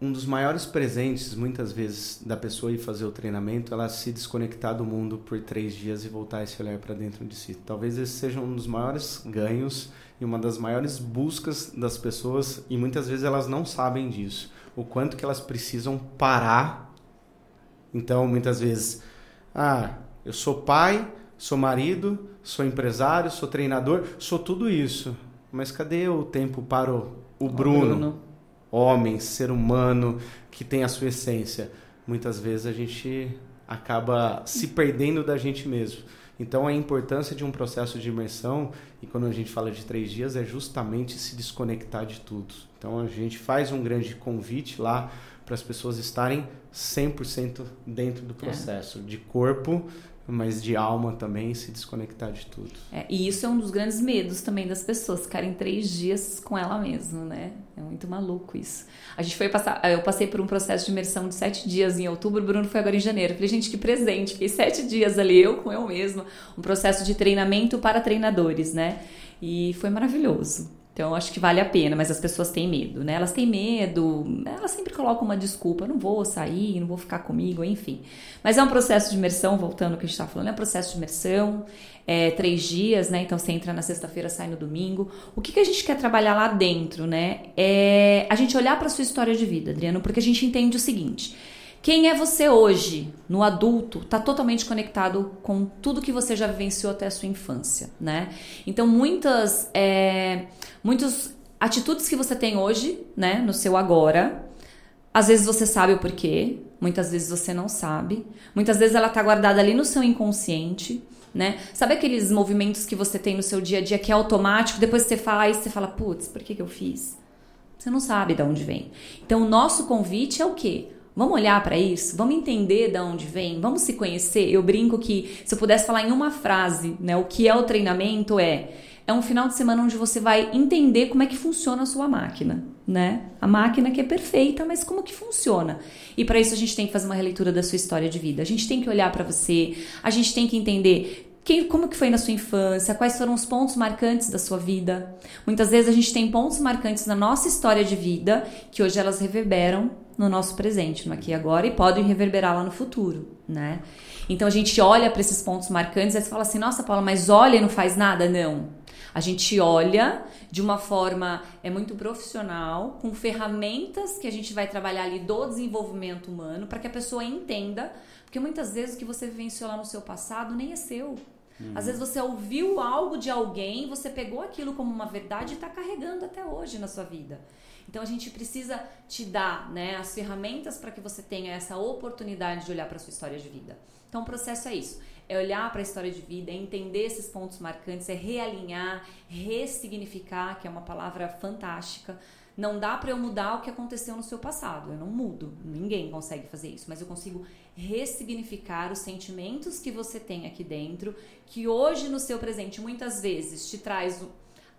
um dos maiores presentes, muitas vezes, da pessoa ir fazer o treinamento, ela se desconectar do mundo por três dias e voltar esse olhar para dentro de si. Talvez esse seja um dos maiores ganhos e uma das maiores buscas das pessoas e muitas vezes elas não sabem disso. O quanto que elas precisam parar. Então, muitas vezes, ah, eu sou pai, sou marido, sou empresário, sou treinador, sou tudo isso. Mas cadê o tempo para o, o Bruno, homem, ser humano, que tem a sua essência? Muitas vezes a gente acaba se perdendo da gente mesmo. Então a importância de um processo de imersão, e quando a gente fala de três dias, é justamente se desconectar de tudo. Então a gente faz um grande convite lá para as pessoas estarem 100% dentro do é. processo, é. de corpo, mas de alma também, se desconectar de tudo. É, e isso é um dos grandes medos também das pessoas, ficarem três dias com ela mesma, né? É muito maluco isso. A gente foi passar, eu passei por um processo de imersão de sete dias em outubro, o Bruno foi agora em janeiro. falei, gente, que presente, fiquei sete dias ali, eu com eu mesma, um processo de treinamento para treinadores, né? E foi maravilhoso. Então, acho que vale a pena, mas as pessoas têm medo, né? Elas têm medo, elas sempre colocam uma desculpa, não vou sair, não vou ficar comigo, enfim. Mas é um processo de imersão, voltando ao que a gente estava falando, é um processo de imersão, é, três dias, né? Então, você entra na sexta-feira, sai no domingo. O que, que a gente quer trabalhar lá dentro, né? É a gente olhar para sua história de vida, Adriano, porque a gente entende o seguinte quem é você hoje, no adulto, está totalmente conectado com tudo que você já vivenciou até a sua infância, né? Então, muitas, é, muitas atitudes que você tem hoje, né, no seu agora, às vezes você sabe o porquê, muitas vezes você não sabe, muitas vezes ela está guardada ali no seu inconsciente, né? Sabe aqueles movimentos que você tem no seu dia a dia que é automático, depois você faz, você fala, putz, por que, que eu fiz? Você não sabe de onde vem. Então, o nosso convite é o quê? Vamos olhar para isso? Vamos entender de onde vem? Vamos se conhecer? Eu brinco que se eu pudesse falar em uma frase, né, o que é o treinamento é é um final de semana onde você vai entender como é que funciona a sua máquina, né? A máquina que é perfeita, mas como que funciona? E para isso a gente tem que fazer uma releitura da sua história de vida. A gente tem que olhar para você, a gente tem que entender quem, como que foi na sua infância? Quais foram os pontos marcantes da sua vida? Muitas vezes a gente tem pontos marcantes na nossa história de vida que hoje elas reverberam no nosso presente, no aqui e agora, e podem reverberar lá no futuro, né? Então a gente olha para esses pontos marcantes e fala assim: nossa, Paula, mas olha e não faz nada? Não. A gente olha de uma forma é muito profissional, com ferramentas que a gente vai trabalhar ali do desenvolvimento humano, para que a pessoa entenda, porque muitas vezes o que você vivenciou lá no seu passado nem é seu. Uhum. Às vezes você ouviu algo de alguém, você pegou aquilo como uma verdade e está carregando até hoje na sua vida. Então a gente precisa te dar né, as ferramentas para que você tenha essa oportunidade de olhar para a sua história de vida. Então o processo é isso: é olhar para a história de vida, é entender esses pontos marcantes, é realinhar, ressignificar, que é uma palavra fantástica. Não dá para eu mudar o que aconteceu no seu passado. Eu não mudo. Ninguém consegue fazer isso. Mas eu consigo ressignificar os sentimentos que você tem aqui dentro, que hoje no seu presente muitas vezes te traz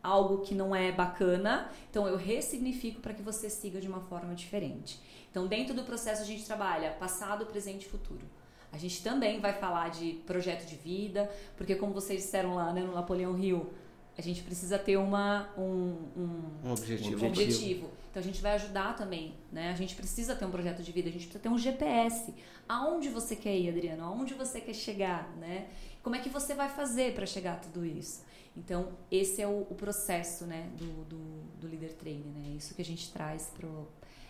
algo que não é bacana. Então eu ressignifico para que você siga de uma forma diferente. Então dentro do processo a gente trabalha passado, presente e futuro. A gente também vai falar de projeto de vida, porque como vocês disseram lá né, no Napoleão Rio, a gente precisa ter uma, um, um, um, objetivo. um objetivo. Então a gente vai ajudar também, né? A gente precisa ter um projeto de vida, a gente precisa ter um GPS. Aonde você quer ir, Adriano? Aonde você quer chegar, né? Como é que você vai fazer para chegar a tudo isso? Então, esse é o, o processo né, do, do, do, líder trainer, né? Isso que a gente traz para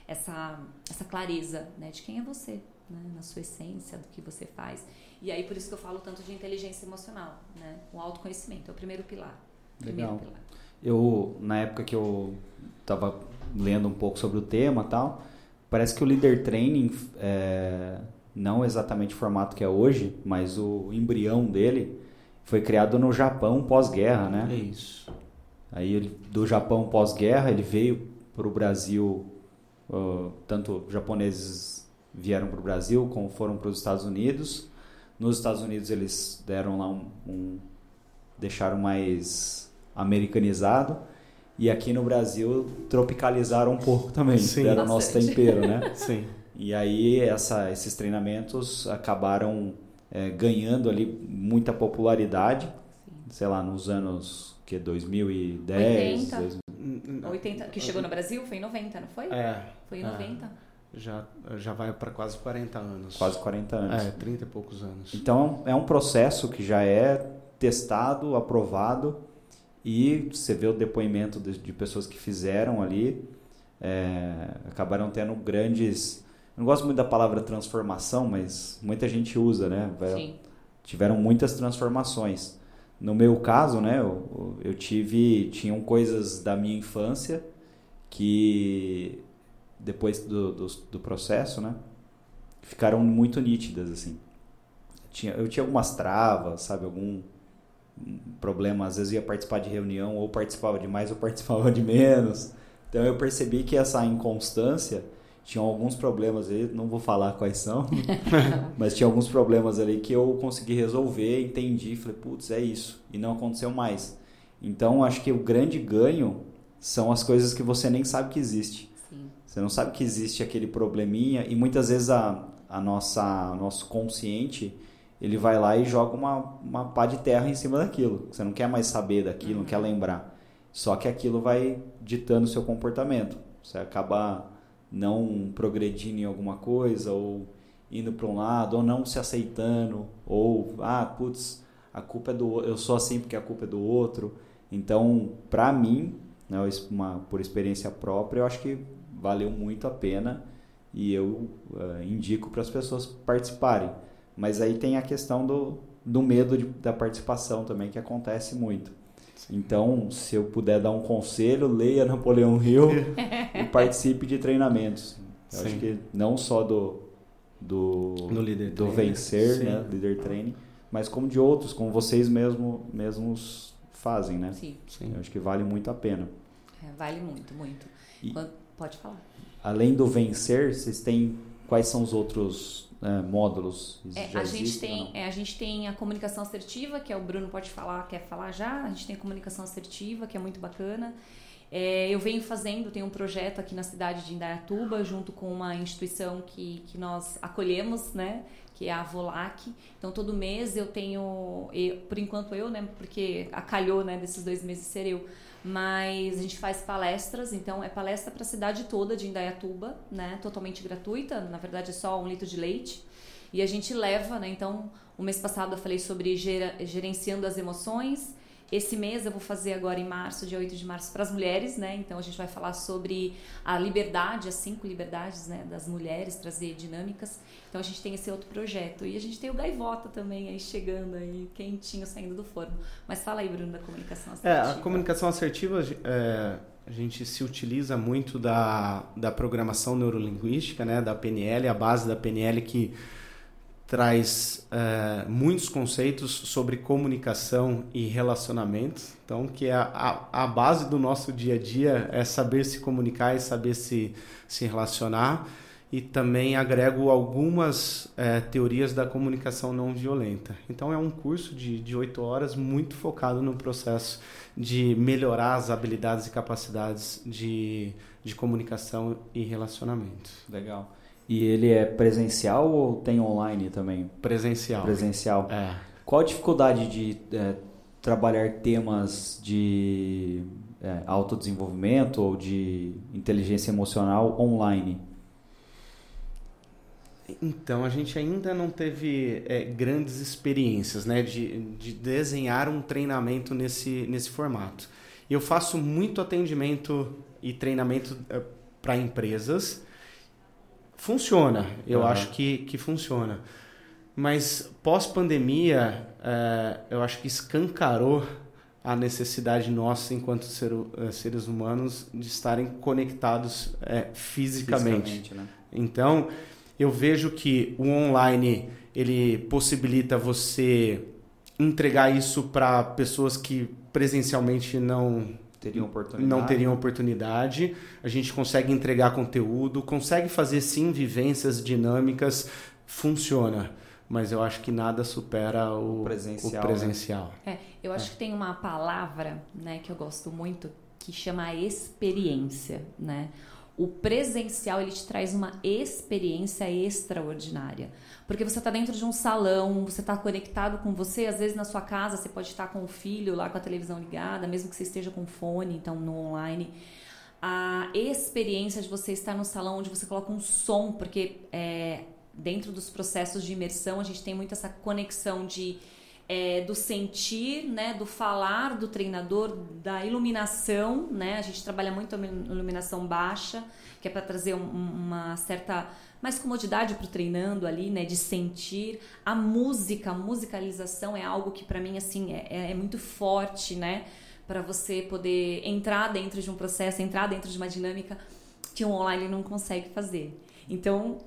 essa, essa clareza né, de quem é você, né? na sua essência, do que você faz. E aí, por isso que eu falo tanto de inteligência emocional, né? O autoconhecimento é o primeiro pilar. Legal. Pilar. Eu, na época que eu estava lendo um pouco sobre o tema tal, parece que o Leader Training, é, não exatamente o formato que é hoje, mas o embrião dele foi criado no Japão pós-guerra, né? É isso. Aí ele, do Japão pós-guerra ele veio para o Brasil, uh, tanto japoneses vieram para o Brasil como foram para os Estados Unidos. Nos Estados Unidos eles deram lá um, um deixaram mais americanizado. E aqui no Brasil tropicalizaram um pouco também, Sim. deram o nosso tempero, né? Sim. E aí essa, esses treinamentos acabaram é, ganhando ali muita popularidade, Sim. sei lá, nos anos que 2010, 80. 80, que chegou no Brasil foi em 90, não foi? É. Foi em 90. É. Já, já vai para quase 40 anos. Quase 40 anos. É, 30 e poucos anos. Então é um processo que já é testado, aprovado e você vê o depoimento de, de pessoas que fizeram ali, é, acabaram tendo grandes. Não gosto muito da palavra transformação, mas muita gente usa, né? Sim. Tiveram muitas transformações. No meu caso, né, eu, eu tive. Tinham coisas da minha infância que depois do, do, do processo, né, ficaram muito nítidas, assim. tinha, eu tinha algumas travas, sabe? Algum problema, às vezes ia participar de reunião, ou participava de mais ou participava de menos. Então eu percebi que essa inconstância tinha alguns problemas aí, não vou falar quais são, mas tinha alguns problemas ali que eu consegui resolver, entendi, falei, putz, é isso, e não aconteceu mais. Então acho que o grande ganho são as coisas que você nem sabe que existe. Sim. Você não sabe que existe aquele probleminha e muitas vezes a, a nossa nosso consciente ele vai lá e joga uma, uma pá de terra em cima daquilo. Você não quer mais saber daquilo, uhum. não quer lembrar. Só que aquilo vai ditando o seu comportamento. Você acaba não progredindo em alguma coisa, ou indo para um lado, ou não se aceitando, ou, ah, putz, a culpa é do eu sou assim porque a culpa é do outro. Então, para mim, né, uma, por experiência própria, eu acho que valeu muito a pena e eu uh, indico para as pessoas participarem. Mas aí tem a questão do, do medo de, da participação também, que acontece muito. Então, se eu puder dar um conselho, leia Napoleão Hill e participe de treinamentos. Eu Sim. acho que não só do do, do vencer, Sim. né, líder training, mas como de outros, como vocês mesmo, mesmos fazem, né? Sim. Sim. Eu acho que vale muito a pena. É, vale muito, muito. E, Pode falar. Além do vencer, vocês têm quais são os outros né, módulos? É, a, gente tem, é, a gente tem a comunicação assertiva, que é o Bruno pode falar, quer falar já. A gente tem a comunicação assertiva, que é muito bacana. É, eu venho fazendo, tem um projeto aqui na cidade de Indaiatuba, junto com uma instituição que, que nós acolhemos, né? Que é a Volac. Então, todo mês eu tenho, eu, por enquanto eu, né? Porque acalhou, né? Desses dois meses ser eu. Mas a gente faz palestras, então é palestra para a cidade toda de Indaiatuba, né? Totalmente gratuita, na verdade é só um litro de leite. E a gente leva, né? Então, o mês passado eu falei sobre gerenciando as emoções. Esse mês eu vou fazer agora em março, dia 8 de março, para as mulheres, né? Então a gente vai falar sobre a liberdade, as cinco liberdades né, das mulheres, trazer dinâmicas. Então a gente tem esse outro projeto. E a gente tem o Gaivota também aí chegando aí, quentinho, saindo do forno. Mas fala aí, Bruno, da comunicação assertiva. É, a comunicação assertiva, é, a gente se utiliza muito da, da programação neurolinguística, né? Da PNL, a base da PNL que traz uh, muitos conceitos sobre comunicação e relacionamento. Então, que é a, a, base do nosso dia a dia é saber se comunicar e saber se, se relacionar. E também agrego algumas uh, teorias da comunicação não violenta. Então, é um curso de oito horas muito focado no processo de melhorar as habilidades e capacidades de, de comunicação e relacionamento. Legal. E ele é presencial ou tem online também? Presencial. Presencial. É. Qual a dificuldade de é, trabalhar temas de é, autodesenvolvimento ou de inteligência emocional online? Então, a gente ainda não teve é, grandes experiências né, de, de desenhar um treinamento nesse, nesse formato. Eu faço muito atendimento e treinamento é, para empresas funciona. Eu uhum. acho que, que funciona. Mas pós-pandemia, é, eu acho que escancarou a necessidade nossa, enquanto ser, é, seres humanos, de estarem conectados é, fisicamente. fisicamente né? Então, eu vejo que o online ele possibilita você entregar isso para pessoas que presencialmente não teriam oportunidade. não teriam oportunidade. A gente consegue entregar conteúdo, consegue fazer sim vivências dinâmicas, funciona. Mas eu acho que nada supera o, o presencial. O né? presencial. Né? É, eu acho é. que tem uma palavra né, que eu gosto muito que chama experiência. Né? O presencial ele te traz uma experiência extraordinária. Porque você está dentro de um salão, você está conectado com você, às vezes na sua casa você pode estar com o filho lá com a televisão ligada, mesmo que você esteja com fone, então no online. A experiência de você estar no salão onde você coloca um som, porque é, dentro dos processos de imersão a gente tem muito essa conexão de é, do sentir, né, do falar do treinador, da iluminação, né? A gente trabalha muito a iluminação baixa, que é para trazer um, uma certa mais comodidade para o treinando ali, né, de sentir. A música, a musicalização é algo que para mim assim é, é, é muito forte, né, para você poder entrar dentro de um processo, entrar dentro de uma dinâmica que o online não consegue fazer. Então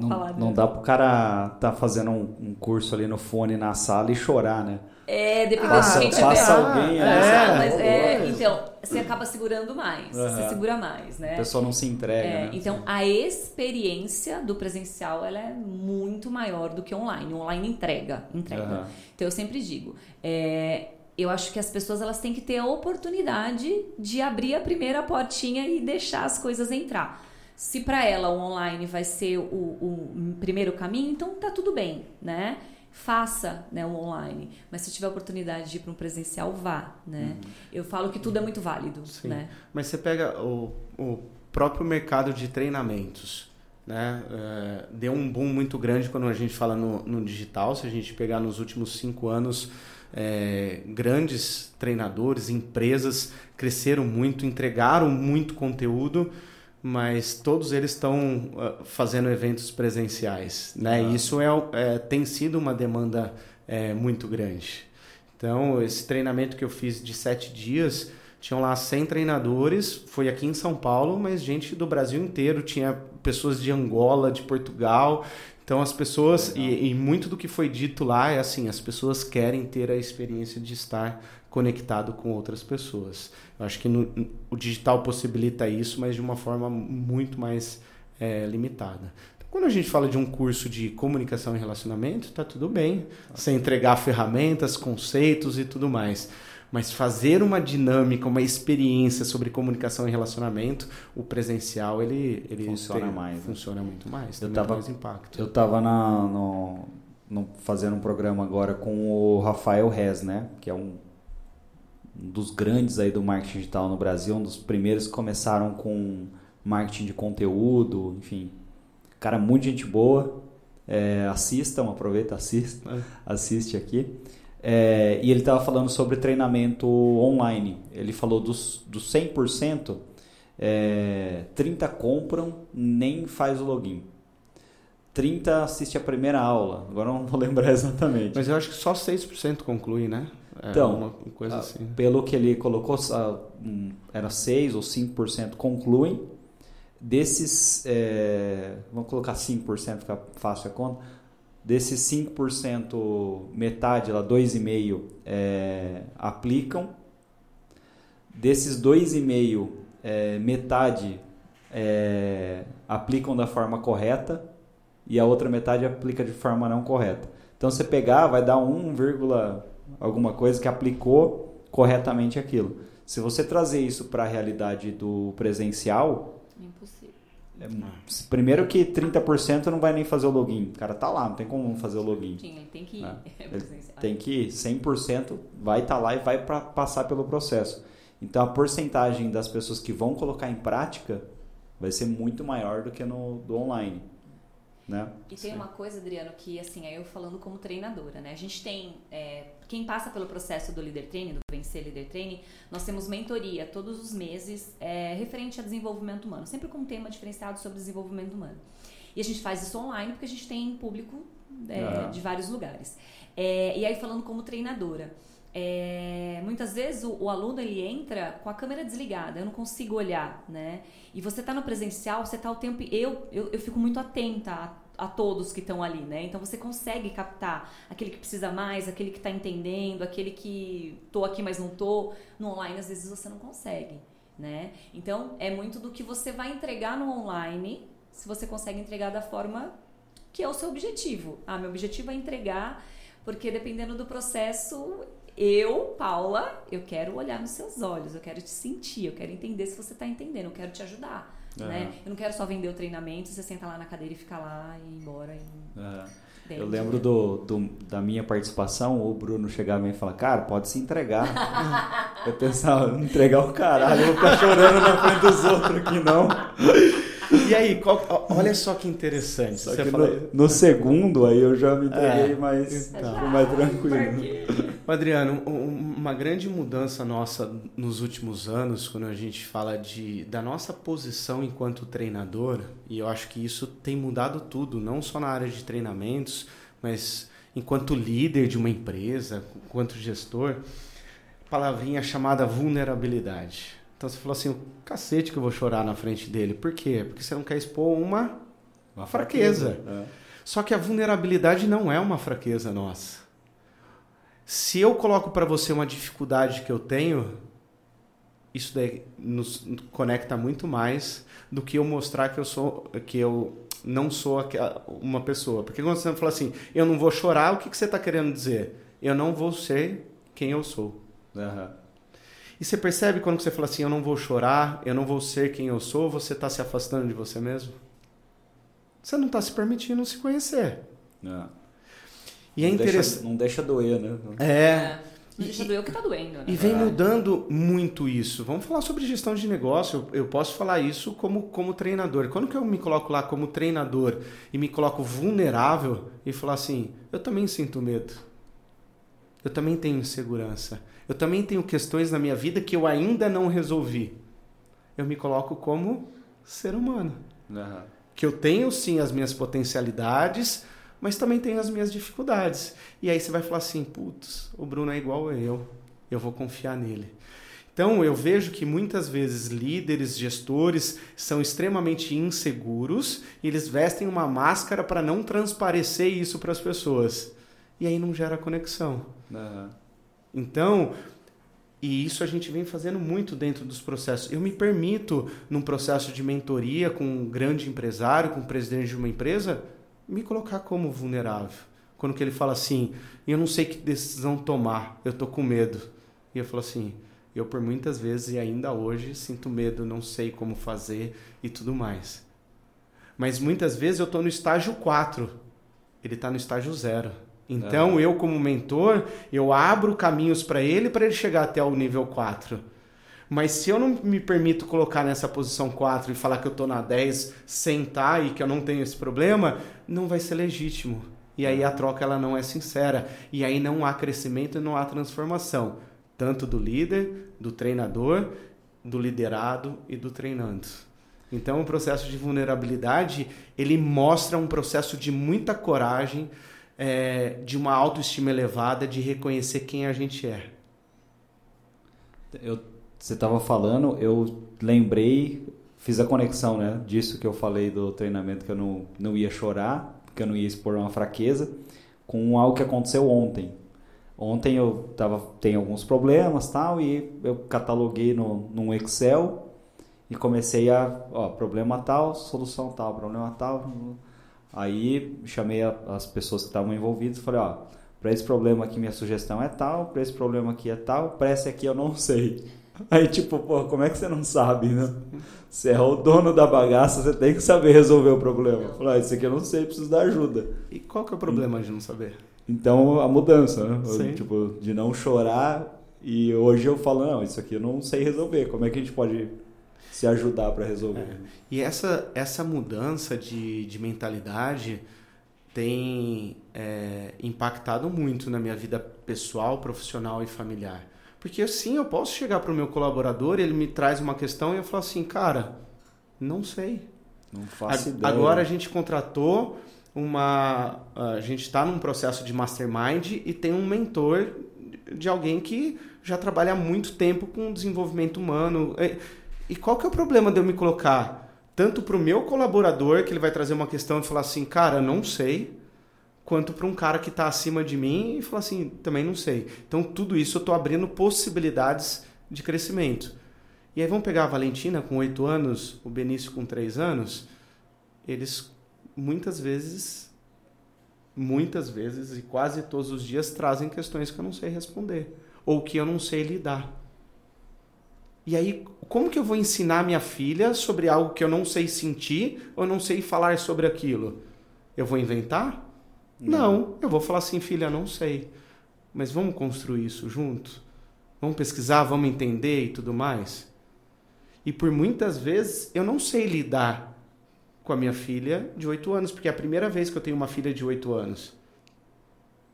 não, não dá pro cara tá fazendo um, um, curso ali no fone na sala e chorar, né? É, dependendo ah, de quem. Passa alguém é, é, mas, é, Então, você acaba segurando mais, uhum. você segura mais, né? A pessoa não se entrega, é, né? Então, a experiência do presencial, ela é muito maior do que online. O online entrega, entrega. Uhum. Então, eu sempre digo, é, eu acho que as pessoas elas têm que ter a oportunidade de abrir a primeira portinha e deixar as coisas entrar. Se para ela o online vai ser o, o, primeiro caminho, então tá tudo bem, né? Faça né, o online. Mas se tiver oportunidade de ir para um presencial, vá, né? Uhum. Eu falo que tudo é muito válido, Sim. né? Mas você pega o, o próprio mercado de treinamentos, né? É, deu um boom muito grande quando a gente fala no, no digital. Se a gente pegar nos últimos cinco anos, é, grandes treinadores, empresas cresceram muito, entregaram muito conteúdo mas todos eles estão uh, fazendo eventos presenciais, né? Ah. Isso é, é, tem sido uma demanda é, muito grande. Então, esse treinamento que eu fiz de sete dias, tinham lá 100 treinadores, foi aqui em São Paulo, mas gente do Brasil inteiro, tinha pessoas de Angola, de Portugal, então as pessoas, e, e, muito do que foi dito lá é assim, as pessoas querem ter a experiência de estar conectado com outras pessoas. Eu acho que no, o digital possibilita isso, mas de uma forma muito mais é, limitada. Então, quando a gente fala de um curso de comunicação e relacionamento, tá tudo bem. Você entregar ferramentas, conceitos e tudo mais. Mas fazer uma dinâmica, uma experiência sobre comunicação e relacionamento, o presencial ele, ele funciona tem, mais, né? funciona né? muito mais, eu tava, mais impacto. Eu estava no, no, fazendo um programa agora com o Rafael Rez, né? Que é um dos grandes aí do marketing digital no Brasil, um dos primeiros que começaram com marketing de conteúdo, enfim. Cara, muito gente boa. É, assistam, aproveita, assista, é. assiste aqui. É, e ele estava falando sobre treinamento online. Ele falou dos, dos 100%, é, 30 compram, nem faz o login. 30 assiste a primeira aula. Agora não vou lembrar exatamente. Mas eu acho que só 6% conclui, né? É então, uma coisa assim. pelo que ele colocou, era 6 ou 5% concluem. Desses, é, vamos colocar 5%, fica fácil a conta. Desses 5%, metade, lá 2,5% é, aplicam. Desses 2,5%, é, metade é, aplicam da forma correta e a outra metade aplica de forma não correta. Então, você pegar, vai dar 1, alguma coisa que aplicou corretamente aquilo. Se você trazer isso para a realidade do presencial, impossível. É, primeiro que 30% não vai nem fazer o login. O cara tá lá, não tem como fazer o login. Sim, ele tem que ir. É. Ele tem que ir, 100% vai estar tá lá e vai pra, passar pelo processo. Então a porcentagem das pessoas que vão colocar em prática vai ser muito maior do que no do online. Né? E tem Sim. uma coisa, Adriano, que assim, é eu falando como treinadora, né? A gente tem, é, quem passa pelo processo do Leader Training, do Vencer Leader Training, nós temos mentoria todos os meses é, referente a desenvolvimento humano, sempre com um tema diferenciado sobre desenvolvimento humano. E a gente faz isso online porque a gente tem público é, de vários lugares. É, e aí falando como treinadora, é, muitas vezes o, o, aluno ele entra com a câmera desligada, eu não consigo olhar, né? E você está no presencial, você está o tempo. Eu, eu, eu fico muito atenta a, todos que estão ali, né? Então você consegue captar aquele que precisa mais, aquele que está entendendo, aquele que tô aqui, mas não tô. No online, às vezes você não consegue, né? Então é muito do que você vai entregar no online, se você consegue entregar da forma que é o seu objetivo. Ah, meu objetivo é entregar, porque dependendo do processo, eu, Paula, eu quero olhar nos seus olhos, eu quero te sentir, eu quero entender se você está entendendo, eu quero te ajudar. Uhum. Né? Eu não quero só vender o treinamento, você senta lá na cadeira e fica lá e ir embora. E... Uhum. Eu lembro do, do, da minha participação, o Bruno chegava e falar, cara, pode se entregar. eu pensava, entregar o caralho, eu vou ficar chorando na frente dos outros aqui, não. E aí, qual, olha só que interessante. Só que no, no, segundo aí eu já me entreguei é, mais, então. mais tranquilo. Adriano, uma grande mudança nossa nos últimos anos, quando a gente fala de, da nossa posição enquanto treinador, e eu acho que isso tem mudado tudo, não só na área de treinamentos, mas enquanto líder de uma empresa, enquanto gestor, palavrinha chamada vulnerabilidade. Então você falou assim, o cacete que eu vou chorar na frente dele. Por quê? Porque você não quer expor uma Uma fraqueza. fraqueza. É. Só que a vulnerabilidade não é uma fraqueza nossa. Se eu coloco para você uma dificuldade que eu tenho, isso daí nos conecta muito mais do que eu mostrar que eu sou que eu não sou uma pessoa. Porque quando você fala assim, eu não vou chorar, o que, que você está querendo dizer? Eu não vou ser quem eu sou. Uhum. E você percebe quando você fala assim, eu não vou chorar, eu não vou ser quem eu sou, você está se afastando de você mesmo? Você não está se permitindo se conhecer. Não. E é não é interessante. Não deixa doer, né? É. é. Não deixa doer o que está doendo. Né? E vem mudando muito isso. Vamos falar sobre gestão de negócio. Eu posso falar isso como, como treinador. Quando que eu me coloco lá como treinador e me coloco vulnerável e falar assim, eu também sinto medo. Eu também tenho insegurança. Eu também tenho questões na minha vida que eu ainda não resolvi. Eu me coloco como ser humano. Uhum. Que eu tenho sim as minhas potencialidades, mas também tenho as minhas dificuldades. E aí você vai falar assim: putz, o Bruno é igual a eu, eu vou confiar nele. Então eu vejo que muitas vezes líderes, gestores são extremamente inseguros e eles vestem uma máscara para não transparecer isso para as pessoas. E aí não gera conexão. Uhum. Então, e isso a gente vem fazendo muito dentro dos processos. Eu me permito, num processo de mentoria com um grande empresário, com o presidente de uma empresa, me colocar como vulnerável. Quando que ele fala assim, eu não sei que decisão tomar, eu tô com medo. E eu falo assim, eu por muitas vezes e ainda hoje sinto medo, não sei como fazer e tudo mais. Mas muitas vezes eu estou no estágio 4, ele está no estágio 0. Então, eu como mentor, eu abro caminhos para ele para ele chegar até o nível 4. Mas se eu não me permito colocar nessa posição 4 e falar que eu estou na 10, sentar e que eu não tenho esse problema, não vai ser legítimo. E aí a troca ela não é sincera. E aí não há crescimento e não há transformação. Tanto do líder, do treinador, do liderado e do treinando. Então o processo de vulnerabilidade, ele mostra um processo de muita coragem, é, de uma autoestima elevada, de reconhecer quem a gente é. Eu, você estava falando, eu lembrei, fiz a conexão né, disso que eu falei do treinamento, que eu não, não ia chorar, que eu não ia expor uma fraqueza, com algo que aconteceu ontem. Ontem eu tava, tem alguns problemas tal, e eu cataloguei no, num Excel e comecei a, ó, problema tal, solução tal, problema tal, Aí chamei a, as pessoas que estavam envolvidas e falei, ó, para esse problema aqui minha sugestão é tal, para esse problema aqui é tal, para esse aqui eu não sei. Aí tipo, pô, como é que você não sabe, né? Você é o dono da bagaça, você tem que saber resolver o problema. Falei, ah, esse aqui eu não sei, preciso da ajuda. E qual que é o problema de não saber? Então, a mudança, né? Sim. Tipo, de não chorar e hoje eu falo, não, isso aqui eu não sei resolver. Como é que a gente pode se ajudar para resolver. É. E essa, essa mudança de, de mentalidade tem é, impactado muito na minha vida pessoal, profissional e familiar. Porque sim, eu posso chegar para o meu colaborador, ele me traz uma questão e eu falo assim, cara, não sei. Não faço a, ideia. Agora a gente contratou uma. A gente está num processo de mastermind e tem um mentor de alguém que já trabalha há muito tempo com desenvolvimento humano. É, e qual que é o problema de eu me colocar tanto para o meu colaborador, que ele vai trazer uma questão e falar assim, cara, não sei, quanto para um cara que está acima de mim e falar assim, também não sei. Então, tudo isso eu estou abrindo possibilidades de crescimento. E aí vamos pegar a Valentina com oito anos, o Benício com três anos, eles muitas vezes, muitas vezes e quase todos os dias trazem questões que eu não sei responder ou que eu não sei lidar. E aí, como que eu vou ensinar minha filha sobre algo que eu não sei sentir ou não sei falar sobre aquilo? Eu vou inventar? Não, eu vou falar assim, filha, não sei. Mas vamos construir isso junto? Vamos pesquisar, vamos entender e tudo mais? E por muitas vezes eu não sei lidar com a minha filha de 8 anos, porque é a primeira vez que eu tenho uma filha de 8 anos.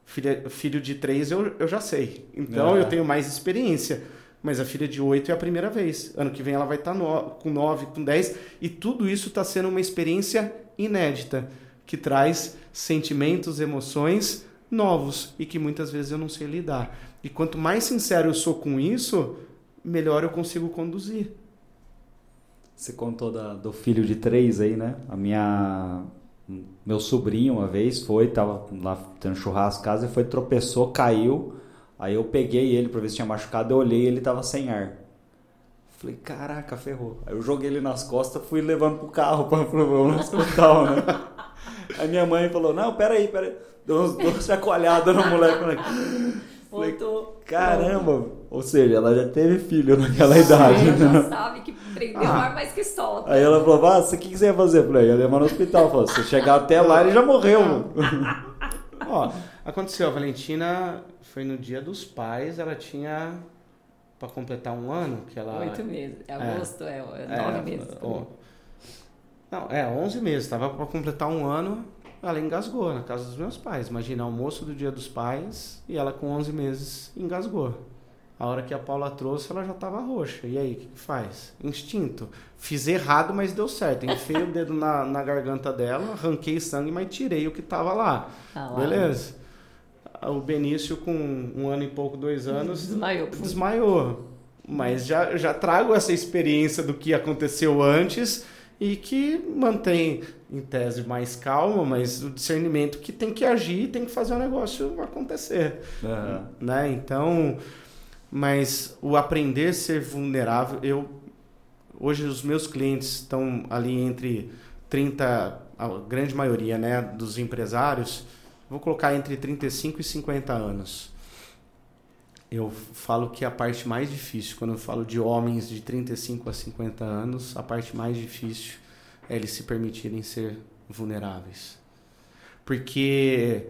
Filha, filho de 3 eu, eu já sei. Então é. eu tenho mais experiência mas a filha de 8 é a primeira vez. Ano que vem ela vai estar tá no, com 9, com 10, e tudo isso está sendo uma experiência inédita, que traz sentimentos, emoções novos e que muitas vezes eu não sei lidar. E quanto mais sincero eu sou com isso, melhor eu consigo conduzir. Você contou da, do filho de três aí, né? A minha meu sobrinho uma vez foi, tava lá tendo churrasco casa e foi, tropeçou, caiu. Aí eu peguei ele pra ver se tinha machucado, eu olhei ele tava sem ar. Falei, caraca, ferrou. Aí eu joguei ele nas costas, fui levando pro carro pra, pro hospital, né? Aí minha mãe falou, não, peraí, peraí. Deu umas duas chacoalhadas no moleque. moleque. Falei, caramba. Ou seja, ela já teve filho naquela idade. Ela já sabe que prendeu ah. ar mais que solta. Aí ela falou, ah, o que, que você ia fazer? Eu falei, ia levar no hospital. Falou, se chegar até lá, ele já morreu. Ó, aconteceu, a Valentina foi no dia dos pais, ela tinha para completar um ano que ela oito meses é agosto é, é, é nove meses ó, não é onze meses estava para completar um ano ela engasgou na casa dos meus pais. Imagina almoço do dia dos pais e ela com onze meses engasgou. A hora que a Paula trouxe ela já estava roxa. E aí o que, que, faz? Instinto. Fiz errado mas deu certo. Enfiei o dedo na, na garganta dela arranquei sangue mas tirei o que estava lá. Ah, lá. Beleza. O Benício, com um ano e pouco, dois anos, desmaiou. desmaiou. Mas já, já trago essa experiência do que aconteceu antes e que mantém, em tese, mais calma, mas o discernimento que tem que agir, tem que fazer o negócio acontecer. Uhum. Né? Então, mas o aprender a ser vulnerável, eu hoje os meus clientes estão ali entre 30, a grande maioria né, dos empresários, vou colocar entre 35 e 50 anos. Eu falo que a parte mais difícil, quando eu falo de homens de 35 a 50 anos, a parte mais difícil é eles se permitirem ser vulneráveis. Porque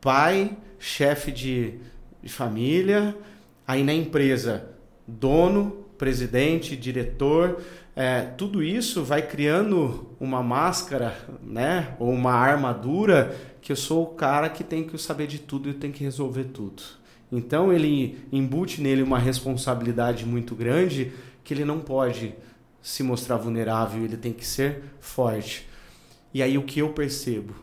pai, chefe de, de família, aí na empresa, dono, presidente, diretor, é, tudo isso vai criando uma máscara, né, ou uma armadura que eu sou o cara que tem que saber de tudo e tem que resolver tudo. Então ele embute nele uma responsabilidade muito grande que ele não pode se mostrar vulnerável, ele tem que ser forte. E aí o que eu percebo?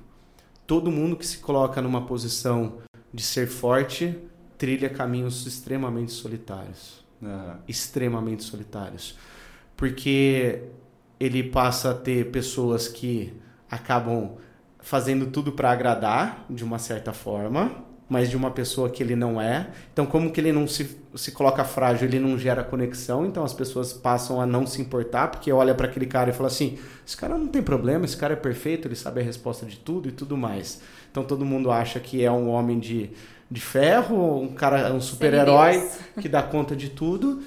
Todo mundo que se coloca numa posição de ser forte trilha caminhos extremamente solitários. Uhum. Extremamente solitários. Porque ele passa a ter pessoas que acabam fazendo tudo para agradar, de uma certa forma, mas de uma pessoa que ele não é. Então, como que ele não se, se coloca frágil, ele não gera conexão, então as pessoas passam a não se importar, porque olha para aquele cara e fala assim: esse cara não tem problema, esse cara é perfeito, ele sabe a resposta de tudo e tudo mais. Então, todo mundo acha que é um homem de, de ferro, um cara, um super-herói que dá conta de tudo.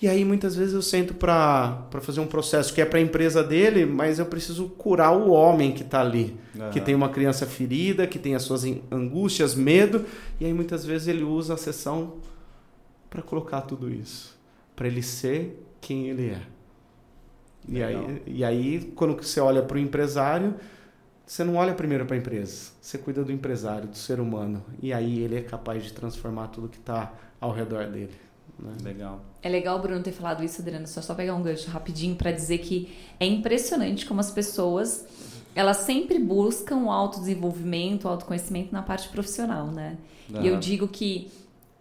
E aí muitas vezes eu sento para fazer um processo que é para a empresa dele, mas eu preciso curar o homem que está ali, uhum. que tem uma criança ferida, que tem as suas angústias, medo, e aí muitas vezes ele usa a sessão para colocar tudo isso, para ele ser quem ele é. E aí, e aí, quando você olha para o empresário, você não olha primeiro para a empresa, você cuida do empresário, do ser humano, e aí ele é capaz de transformar tudo que está ao redor dele. Né? Legal. É legal o Bruno ter falado isso, Adriana, só só pegar um gancho rapidinho para dizer que é impressionante como as pessoas elas sempre buscam o autodesenvolvimento, o autoconhecimento na parte profissional, né? Uhum. E eu digo que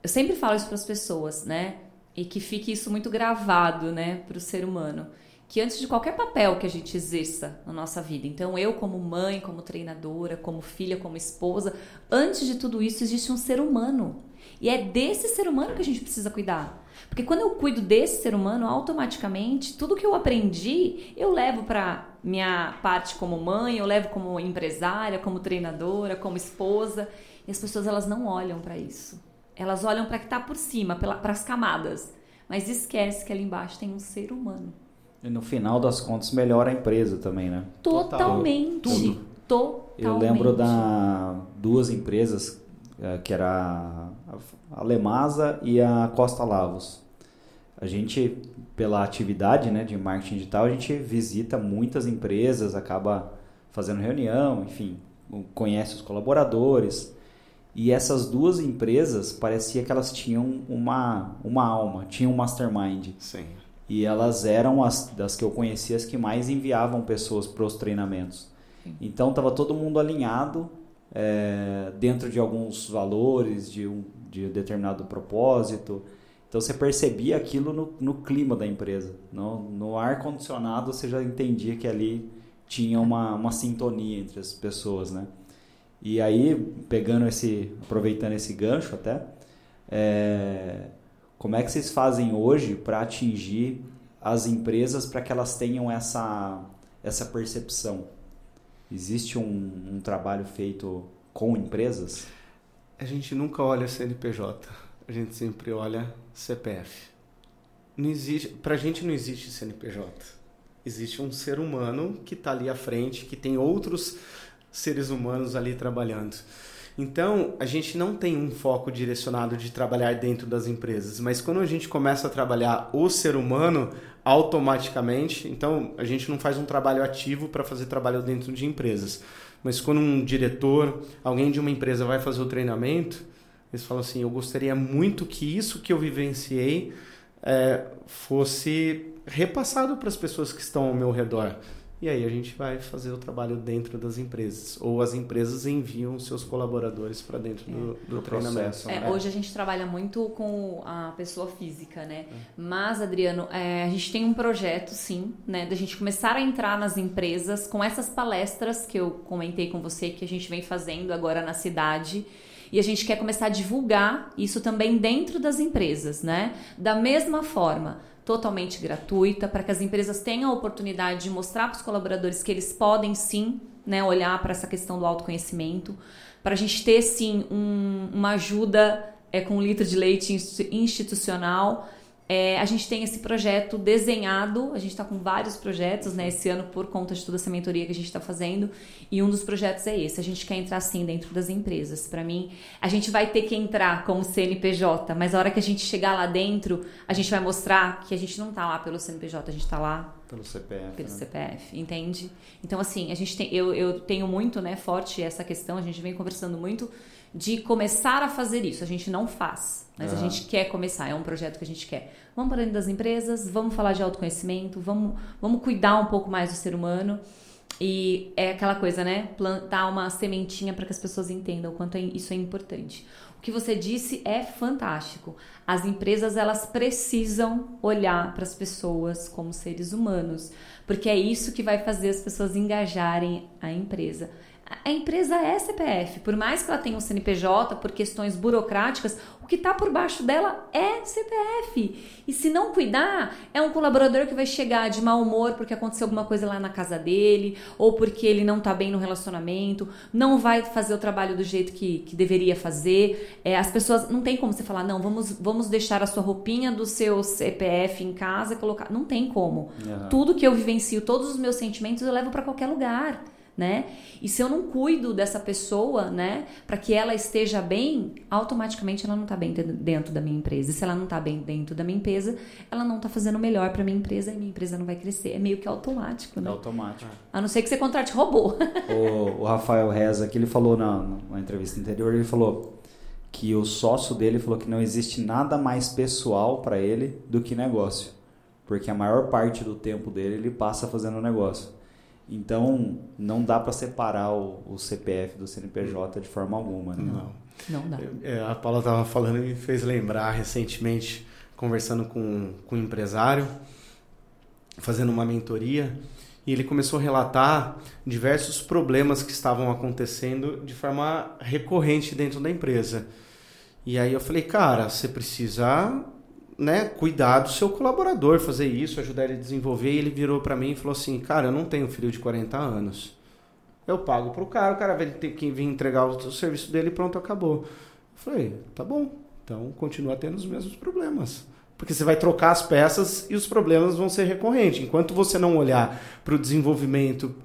eu sempre falo isso para as pessoas, né? E que fique isso muito gravado, né, para o ser humano que antes de qualquer papel que a gente exerça na nossa vida, então eu como mãe, como treinadora, como filha, como esposa, antes de tudo isso existe um ser humano. E é desse ser humano que a gente precisa cuidar. Porque quando eu cuido desse ser humano, automaticamente, tudo que eu aprendi, eu levo para minha parte como mãe, eu levo como empresária, como treinadora, como esposa. E as pessoas elas não olham para isso. Elas olham para que está por cima, para as camadas. Mas esquece que ali embaixo tem um ser humano. E no final das contas melhora a empresa também, né? Totalmente. Tudo. Totalmente. Eu lembro da duas empresas é, que era a Lemasa e a Costa Lavos. A gente, pela atividade né, de marketing digital, a gente visita muitas empresas, acaba fazendo reunião, enfim, conhece os colaboradores. E essas duas empresas parecia que elas tinham uma, uma alma, tinham um mastermind. Sim. E elas eram as das que eu conhecia as que mais enviavam pessoas para os treinamentos. Sim. Então estava todo mundo alinhado é, dentro de alguns valores, de um, de determinado propósito. Então você percebia aquilo no, no clima da empresa. No, no ar condicionado você já entendia que ali tinha uma, uma sintonia entre as pessoas, né? E aí, pegando esse, aproveitando esse gancho até, é, como é que vocês fazem hoje para atingir as empresas para que elas tenham essa, essa percepção? Existe um, um trabalho feito com empresas? A gente nunca olha CNPJ, a gente sempre olha CPF. Não existe, pra gente não existe CNPJ. Existe um ser humano que está ali à frente, que tem outros seres humanos ali trabalhando. Então, a gente não tem um foco direcionado de trabalhar dentro das empresas, mas quando a gente começa a trabalhar o ser humano, automaticamente, então a gente não faz um trabalho ativo para fazer trabalho dentro de empresas. Mas quando um diretor, alguém de uma empresa vai fazer o treinamento, eles falam assim: eu gostaria muito que isso que eu vivenciei é, fosse repassado para as pessoas que estão ao meu redor. E aí a gente vai fazer o trabalho dentro das empresas. Ou as empresas enviam seus colaboradores para dentro do, é. do treinamento. É, hoje a gente trabalha muito com a pessoa física, né? É. Mas, Adriano, é, a gente tem um projeto, sim, né? Da gente começar a entrar nas empresas com essas palestras que eu comentei com você, que a gente vem fazendo agora na cidade e a gente quer começar a divulgar isso também dentro das empresas, né? Da mesma forma, totalmente gratuita, para que as empresas tenham a oportunidade de mostrar para os colaboradores que eles podem sim né, olhar para essa questão do autoconhecimento, para a gente ter sim um, uma ajuda é, com um litro de leite institucional é, a gente tem esse projeto desenhado, a gente está com vários projetos né, esse ano por conta de toda essa mentoria que a gente está fazendo, e um dos projetos é esse. A gente quer entrar sim dentro das empresas. Para mim, a gente vai ter que entrar como CNPJ, mas a hora que a gente chegar lá dentro, a gente vai mostrar que a gente não está lá pelo CNPJ, a gente está lá pelo CPF. Pelo né? CPF, entende? Então, assim, a gente tem, eu, eu tenho muito né, forte essa questão, a gente vem conversando muito de começar a fazer isso. A gente não faz, mas uhum. a gente quer começar, é um projeto que a gente quer. Vamos para dentro das empresas, vamos falar de autoconhecimento, vamos, vamos cuidar um pouco mais do ser humano. E é aquela coisa, né? Plantar uma sementinha para que as pessoas entendam o quanto é, isso é importante. O que você disse é fantástico. As empresas elas precisam olhar para as pessoas como seres humanos, porque é isso que vai fazer as pessoas engajarem a empresa a empresa é CPF. Por mais que ela tenha um CNPJ, por questões burocráticas, o que está por baixo dela é CPF. E se não cuidar, é um colaborador que vai chegar de mau humor porque aconteceu alguma coisa lá na casa dele, ou porque ele não está bem no relacionamento, não vai fazer o trabalho do jeito que, que deveria fazer. É, as pessoas. Não tem como você falar, não, vamos, vamos deixar a sua roupinha do seu CPF em casa e colocar. Não tem como. Uhum. Tudo que eu vivencio, todos os meus sentimentos, eu levo para qualquer lugar né? E se eu não cuido dessa pessoa, né, para que ela esteja bem, automaticamente ela não está bem dentro da minha empresa. E se ela não está bem dentro da minha empresa, ela não está fazendo o melhor para minha empresa e minha empresa não vai crescer. É meio que automático, né? É automático. A não ser que você contrate robô. o, o Rafael Reza, que ele falou na, na entrevista anterior, ele falou que o sócio dele falou que não existe nada mais pessoal para ele do que negócio. Porque a maior parte do tempo dele ele passa fazendo negócio. Então, não dá para separar o, o, CPF do CNPJ de forma alguma. Né? Não. Não dá. É, a Paula estava falando e me fez lembrar recentemente, conversando com, com um empresário, fazendo uma mentoria, e ele começou a relatar diversos problemas que estavam acontecendo de forma recorrente dentro da empresa. E aí eu falei, cara, você precisa né, cuidar do seu colaborador, fazer isso, ajudar ele a desenvolver. E ele virou para mim e falou assim: Cara, eu não tenho filho de 40 anos. Eu pago pro cara, o cara vai ter que vir entregar o serviço dele pronto, acabou. Eu falei: Tá bom, então continua tendo os mesmos problemas. Porque você vai trocar as peças e os problemas vão ser recorrentes. Enquanto você não olhar para o desenvolvimento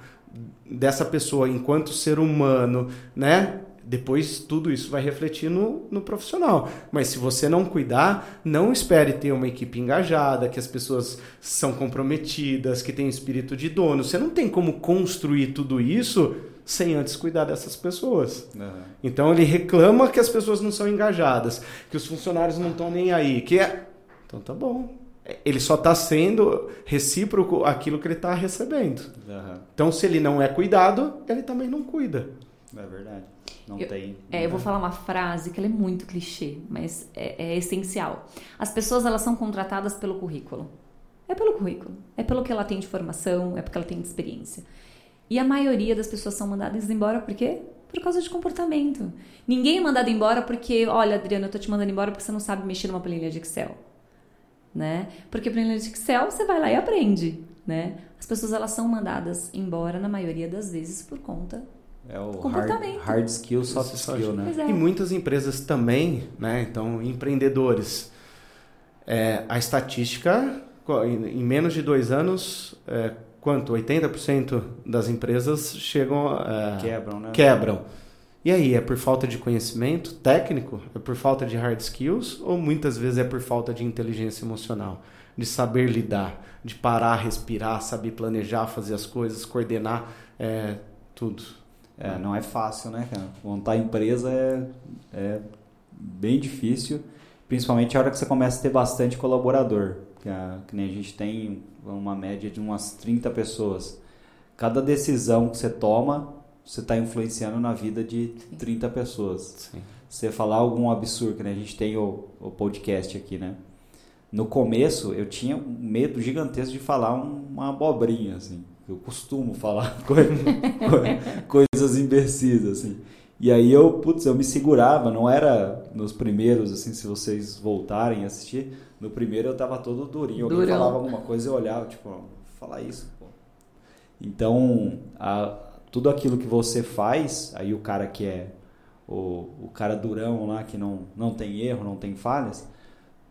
dessa pessoa enquanto ser humano, né? Depois tudo isso vai refletir no, no profissional. Mas se você não cuidar, não espere ter uma equipe engajada, que as pessoas são comprometidas, que tem espírito de dono. Você não tem como construir tudo isso sem antes cuidar dessas pessoas. Uhum. Então ele reclama que as pessoas não são engajadas, que os funcionários não estão nem aí, que é... Então tá bom. Ele só está sendo recíproco aquilo que ele está recebendo. Uhum. Então se ele não é cuidado, ele também não cuida. É verdade. Não eu, tem. É, eu vou falar uma frase que ela é muito clichê, mas é, é essencial. As pessoas elas são contratadas pelo currículo. É pelo currículo. É pelo que ela tem de formação, é porque ela tem de experiência. E a maioria das pessoas são mandadas embora por quê? Por causa de comportamento. Ninguém é mandado embora porque, olha, Adriana, eu tô te mandando embora porque você não sabe mexer numa planilha de Excel. Né? Porque planilha de Excel você vai lá e aprende, né? As pessoas elas são mandadas embora na maioria das vezes por conta é o comportamento. Hard, hard skill, soft skill, né? É. E muitas empresas também, né? Então, empreendedores. É, a estatística, em menos de dois anos, é, quanto? 80% das empresas chegam. É, quebram, né? Quebram. E aí, é por falta de conhecimento técnico? É por falta de hard skills? Ou muitas vezes é por falta de inteligência emocional? De saber lidar, de parar, respirar, saber planejar, fazer as coisas, coordenar é, tudo. É, não é fácil, né, cara? Montar empresa é, é bem difícil, principalmente a hora que você começa a ter bastante colaborador. Que, a, que nem a gente tem uma média de umas 30 pessoas. Cada decisão que você toma, você está influenciando na vida de 30 pessoas. Sim. Você falar algum absurdo, né? A gente tem o, o podcast aqui, né? No começo, eu tinha um medo gigantesco de falar uma abobrinha, assim. Eu costumo falar coisas imbecis, assim. E aí eu, putz, eu me segurava, não era nos primeiros, assim, se vocês voltarem a assistir, no primeiro eu tava todo durinho. Alguém Durão. falava alguma coisa eu olhava, tipo, falar isso, pô. Então, a, tudo aquilo que você faz, aí o cara que é o, o cara durão lá, que não, não tem erro, não tem falhas,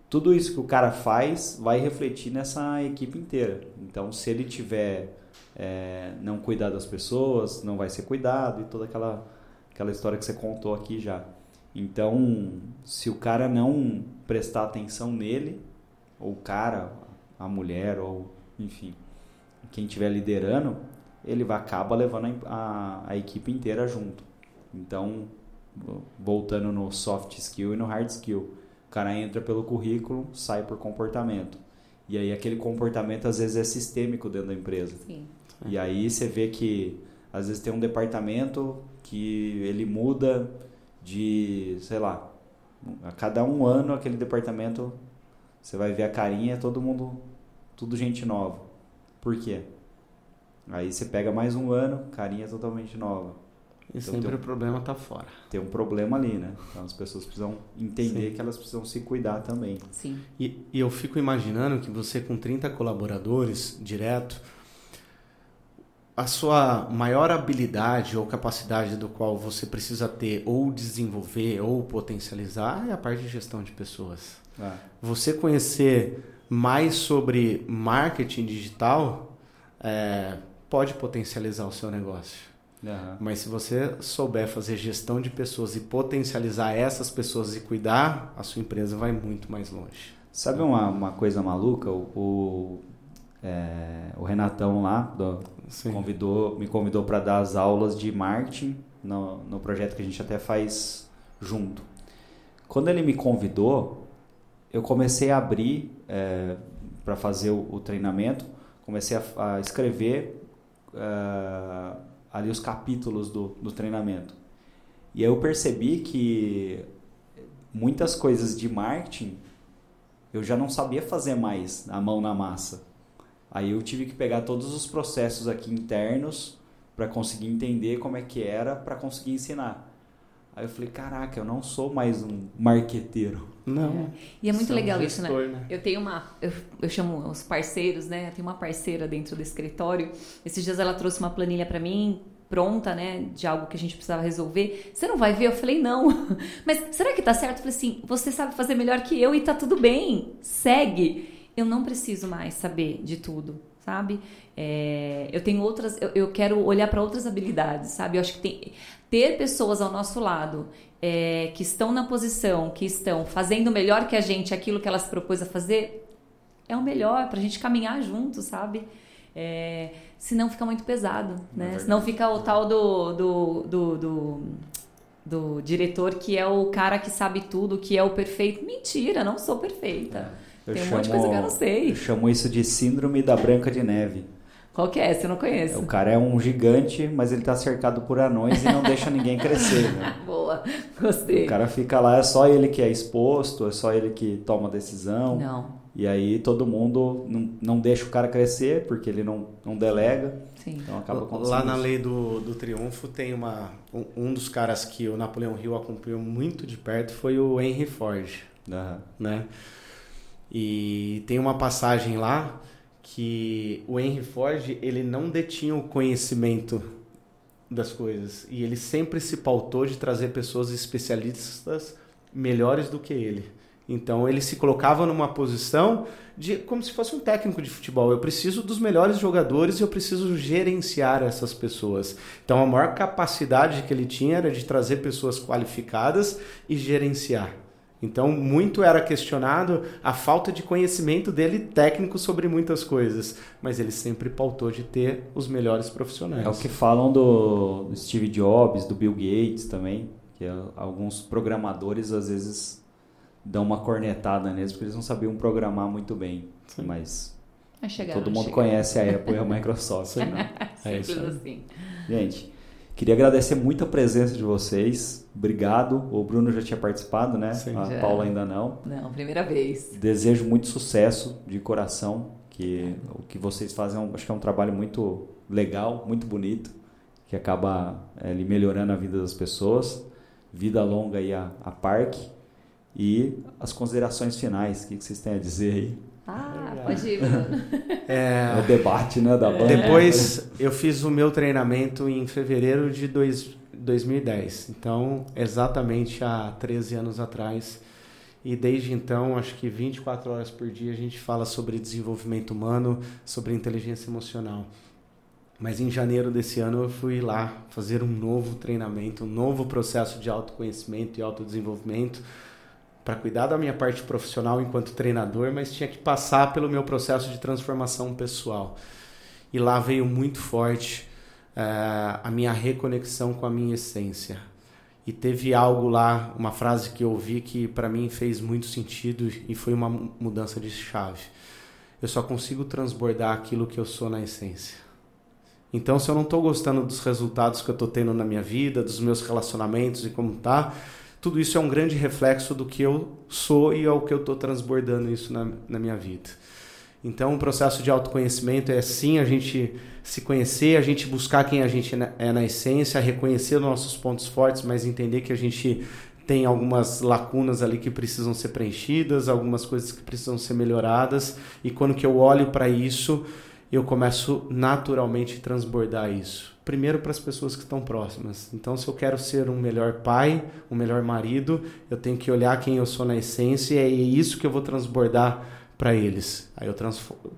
tudo isso que o cara faz vai refletir nessa equipe inteira. Então, se ele tiver é, não cuidar das pessoas, não vai ser cuidado e toda aquela, aquela história que você contou aqui já. Então, se o cara não prestar atenção nele, ou o cara, a mulher, ou enfim, quem estiver liderando, ele vai acaba levando a, a, a equipe inteira junto. Então, voltando no soft skill e no hard skill, o cara entra pelo currículo, sai por comportamento. E aí aquele comportamento às vezes é sistêmico dentro da empresa. Sim. E aí você vê que às vezes tem um departamento que ele muda de, sei lá, a cada um ano aquele departamento você vai ver a carinha, é todo mundo, tudo gente nova. Por quê? Aí você pega mais um ano, carinha totalmente nova. E Então, sempre um- o problema tá fora. Tem um problema ali, né? Então as pessoas precisam entender Sim. que elas precisam se cuidar também. Sim. E, e eu fico imaginando que você com 30 colaboradores direto, a sua maior habilidade ou capacidade do qual você precisa ter ou desenvolver ou potencializar é a parte de gestão de pessoas. Ah, Você conhecer mais sobre marketing digital é, pode potencializar o seu negócio. aham. Mas se você souber fazer gestão de pessoas e potencializar essas pessoas e cuidar, a sua empresa vai muito mais longe. Sabe uma, uma coisa maluca? O, o, é, o Renatão lá do, convidou, me convidou para dar as aulas de marketing no, no projeto que a gente até faz junto. Quando ele me convidou, eu comecei a abrir para fazer o, o treinamento, comecei a, a escrever eh, ali os capítulos do, do treinamento. E aí eu percebi que muitas coisas de marketing eu já não sabia fazer mais a mão na massa. Aí eu tive que pegar todos os processos aqui internos para conseguir entender como é que era para conseguir ensinar. Aí eu falei, caraca, eu não sou mais um marqueteiro. Não. E é muito legal isso, né? gestor, né? Eu tenho uma, eu, eu chamo os parceiros, né? Eu tenho uma parceira dentro do escritório. Esses dias ela trouxe uma planilha para mim pronta, né, de algo que a gente precisava resolver. Você não vai ver? Eu falei, não. Mas será que tá certo? Eu falei assim, você sabe fazer melhor que eu e tá tudo bem. Segue. Eu não preciso mais saber de tudo, sabe? É, eu tenho outras, eu, eu quero olhar para outras habilidades, sabe? Eu acho que tem, ter pessoas ao nosso lado é, que estão na posição, que estão fazendo melhor que a gente aquilo que elas propôs a fazer, é o melhor pra gente caminhar junto, sabe? É, senão fica muito pesado, né? verdade. senão fica o tal do, do, do, do, do diretor que é o cara que sabe tudo, que é o perfeito. Mentira, não sou perfeita. Eu Tem um monte de coisa que eu não sei. Eu chamo isso de síndrome da Branca de Neve. Qual que é? Eu não conheço. O cara é um gigante, mas ele tá cercado por anões e não deixa ninguém crescer. Né? Boa, gostei. O cara fica lá, é só ele que é exposto, é só ele que toma decisão. Não, E aí todo mundo não, não deixa o cara crescer porque ele não, não delega. Sim. Então acaba Lá na lei do, do triunfo tem uma um, um, dos caras que o Napoleão Hill acompanhou muito de perto foi o Henry Ford, uhum. né? E tem uma passagem lá que o Henry Ford ele não detinha o conhecimento das coisas e ele sempre se pautou de trazer pessoas especialistas melhores do que ele. Então ele se colocava numa posição de como se fosse um técnico de futebol. Eu preciso dos melhores jogadores e eu preciso gerenciar essas pessoas. Então a maior capacidade que ele tinha era de trazer pessoas qualificadas e gerenciar. Então, muito era questionado a falta de conhecimento dele técnico sobre muitas coisas, mas ele sempre pautou de ter os melhores profissionais. É o que falam do Steve Jobs, do Bill Gates também, que alguns programadores às vezes dão uma cornetada neles porque eles não sabiam programar muito bem. Sim. Mas todo mundo conhece a Apple e a Microsoft. né? é isso assim. Gente, queria agradecer muito a presença de vocês. Obrigado. O Bruno já tinha participado, né? Sim. A já. Paula ainda não. Não, primeira vez. Desejo muito sucesso de coração. Que o que vocês fazem, é acho que é um trabalho muito legal, muito bonito, que acaba é, melhorando a vida das pessoas. Vida longa aí a, a Parque e as considerações finais. O que vocês têm a dizer aí? Ah, pode ir, Bruno. É, é o debate né, da banda. Depois eu fiz o meu treinamento em fevereiro de dois, 2010. Então, exatamente há 13 anos atrás. E desde então, acho que 24 horas por dia a gente fala sobre desenvolvimento humano, sobre inteligência emocional. Mas em janeiro desse ano eu fui lá fazer um novo treinamento, um novo processo de autoconhecimento e autodesenvolvimento para cuidar da minha parte profissional enquanto treinador, mas tinha que passar pelo meu processo de transformação pessoal. E lá veio muito forte uh, a minha reconexão com a minha essência. E teve algo lá, uma frase que eu ouvi que para mim fez muito sentido e foi uma mudança de chave. Eu só consigo transbordar aquilo que eu sou na essência. Então, se eu não estou gostando dos resultados que eu estou tendo na minha vida, dos meus relacionamentos e como tá, tudo isso é um grande reflexo do que eu sou e ao que eu estou transbordando isso na, na minha vida. Então, o processo de autoconhecimento é sim a gente se conhecer, a gente buscar quem a gente é na essência, reconhecer nossos pontos fortes, mas entender que a gente tem algumas lacunas ali que precisam ser preenchidas, algumas coisas que precisam ser melhoradas, e quando que eu olho para isso, eu começo naturalmente a transbordar isso primeiro para as pessoas que estão próximas. Então, se eu quero ser um melhor pai, um melhor marido, eu tenho que olhar quem eu sou na essência e é isso que eu vou transbordar para eles. Aí eu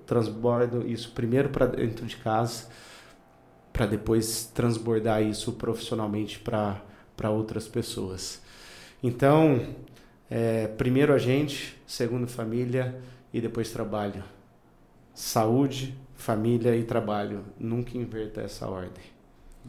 transbordo isso primeiro para dentro de casa, para depois transbordar isso profissionalmente para outras pessoas. Então, é, primeiro a gente, segundo família e depois trabalho. Saúde, família e trabalho. Nunca inverta essa ordem.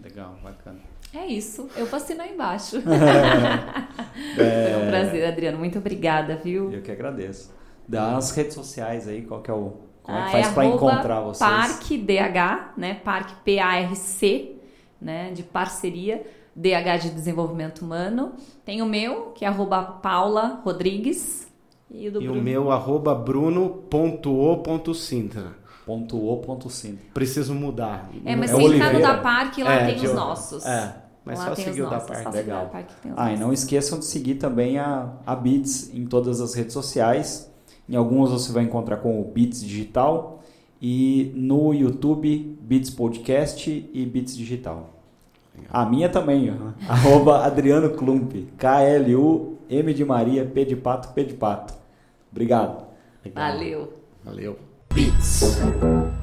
Legal, bacana. É isso, eu vou assinar embaixo. É... Foi um prazer, Adriano. Muito obrigada, viu? Eu que agradeço. Das redes sociais aí, qual que é o. Como é que ah, faz é para encontrar vocês? Parque DH, né? Parque P-A-R-C, né? De parceria. DH de Desenvolvimento Humano. Tem o meu, que é arroba Paula Rodrigues. E o, do e Bruno. o meu, arroba bruno.o.sintra. Ponto o ponto. Preciso mudar. É, mas é se entrar no da Parque, lá é, tem os nossos. É, mas lá só seguir o da Parque. Legal. ah, e não esqueçam de seguir também a, a Beats em todas as redes sociais. Em algumas você vai encontrar com o Beats Digital e no YouTube Beats Podcast e Beats Digital. Legal. A minha também, arroba Adriano Klump, K-L-U-M de Maria, P de Pato, P de Pato. Obrigado. Legal. Valeu. Valeu. Beats.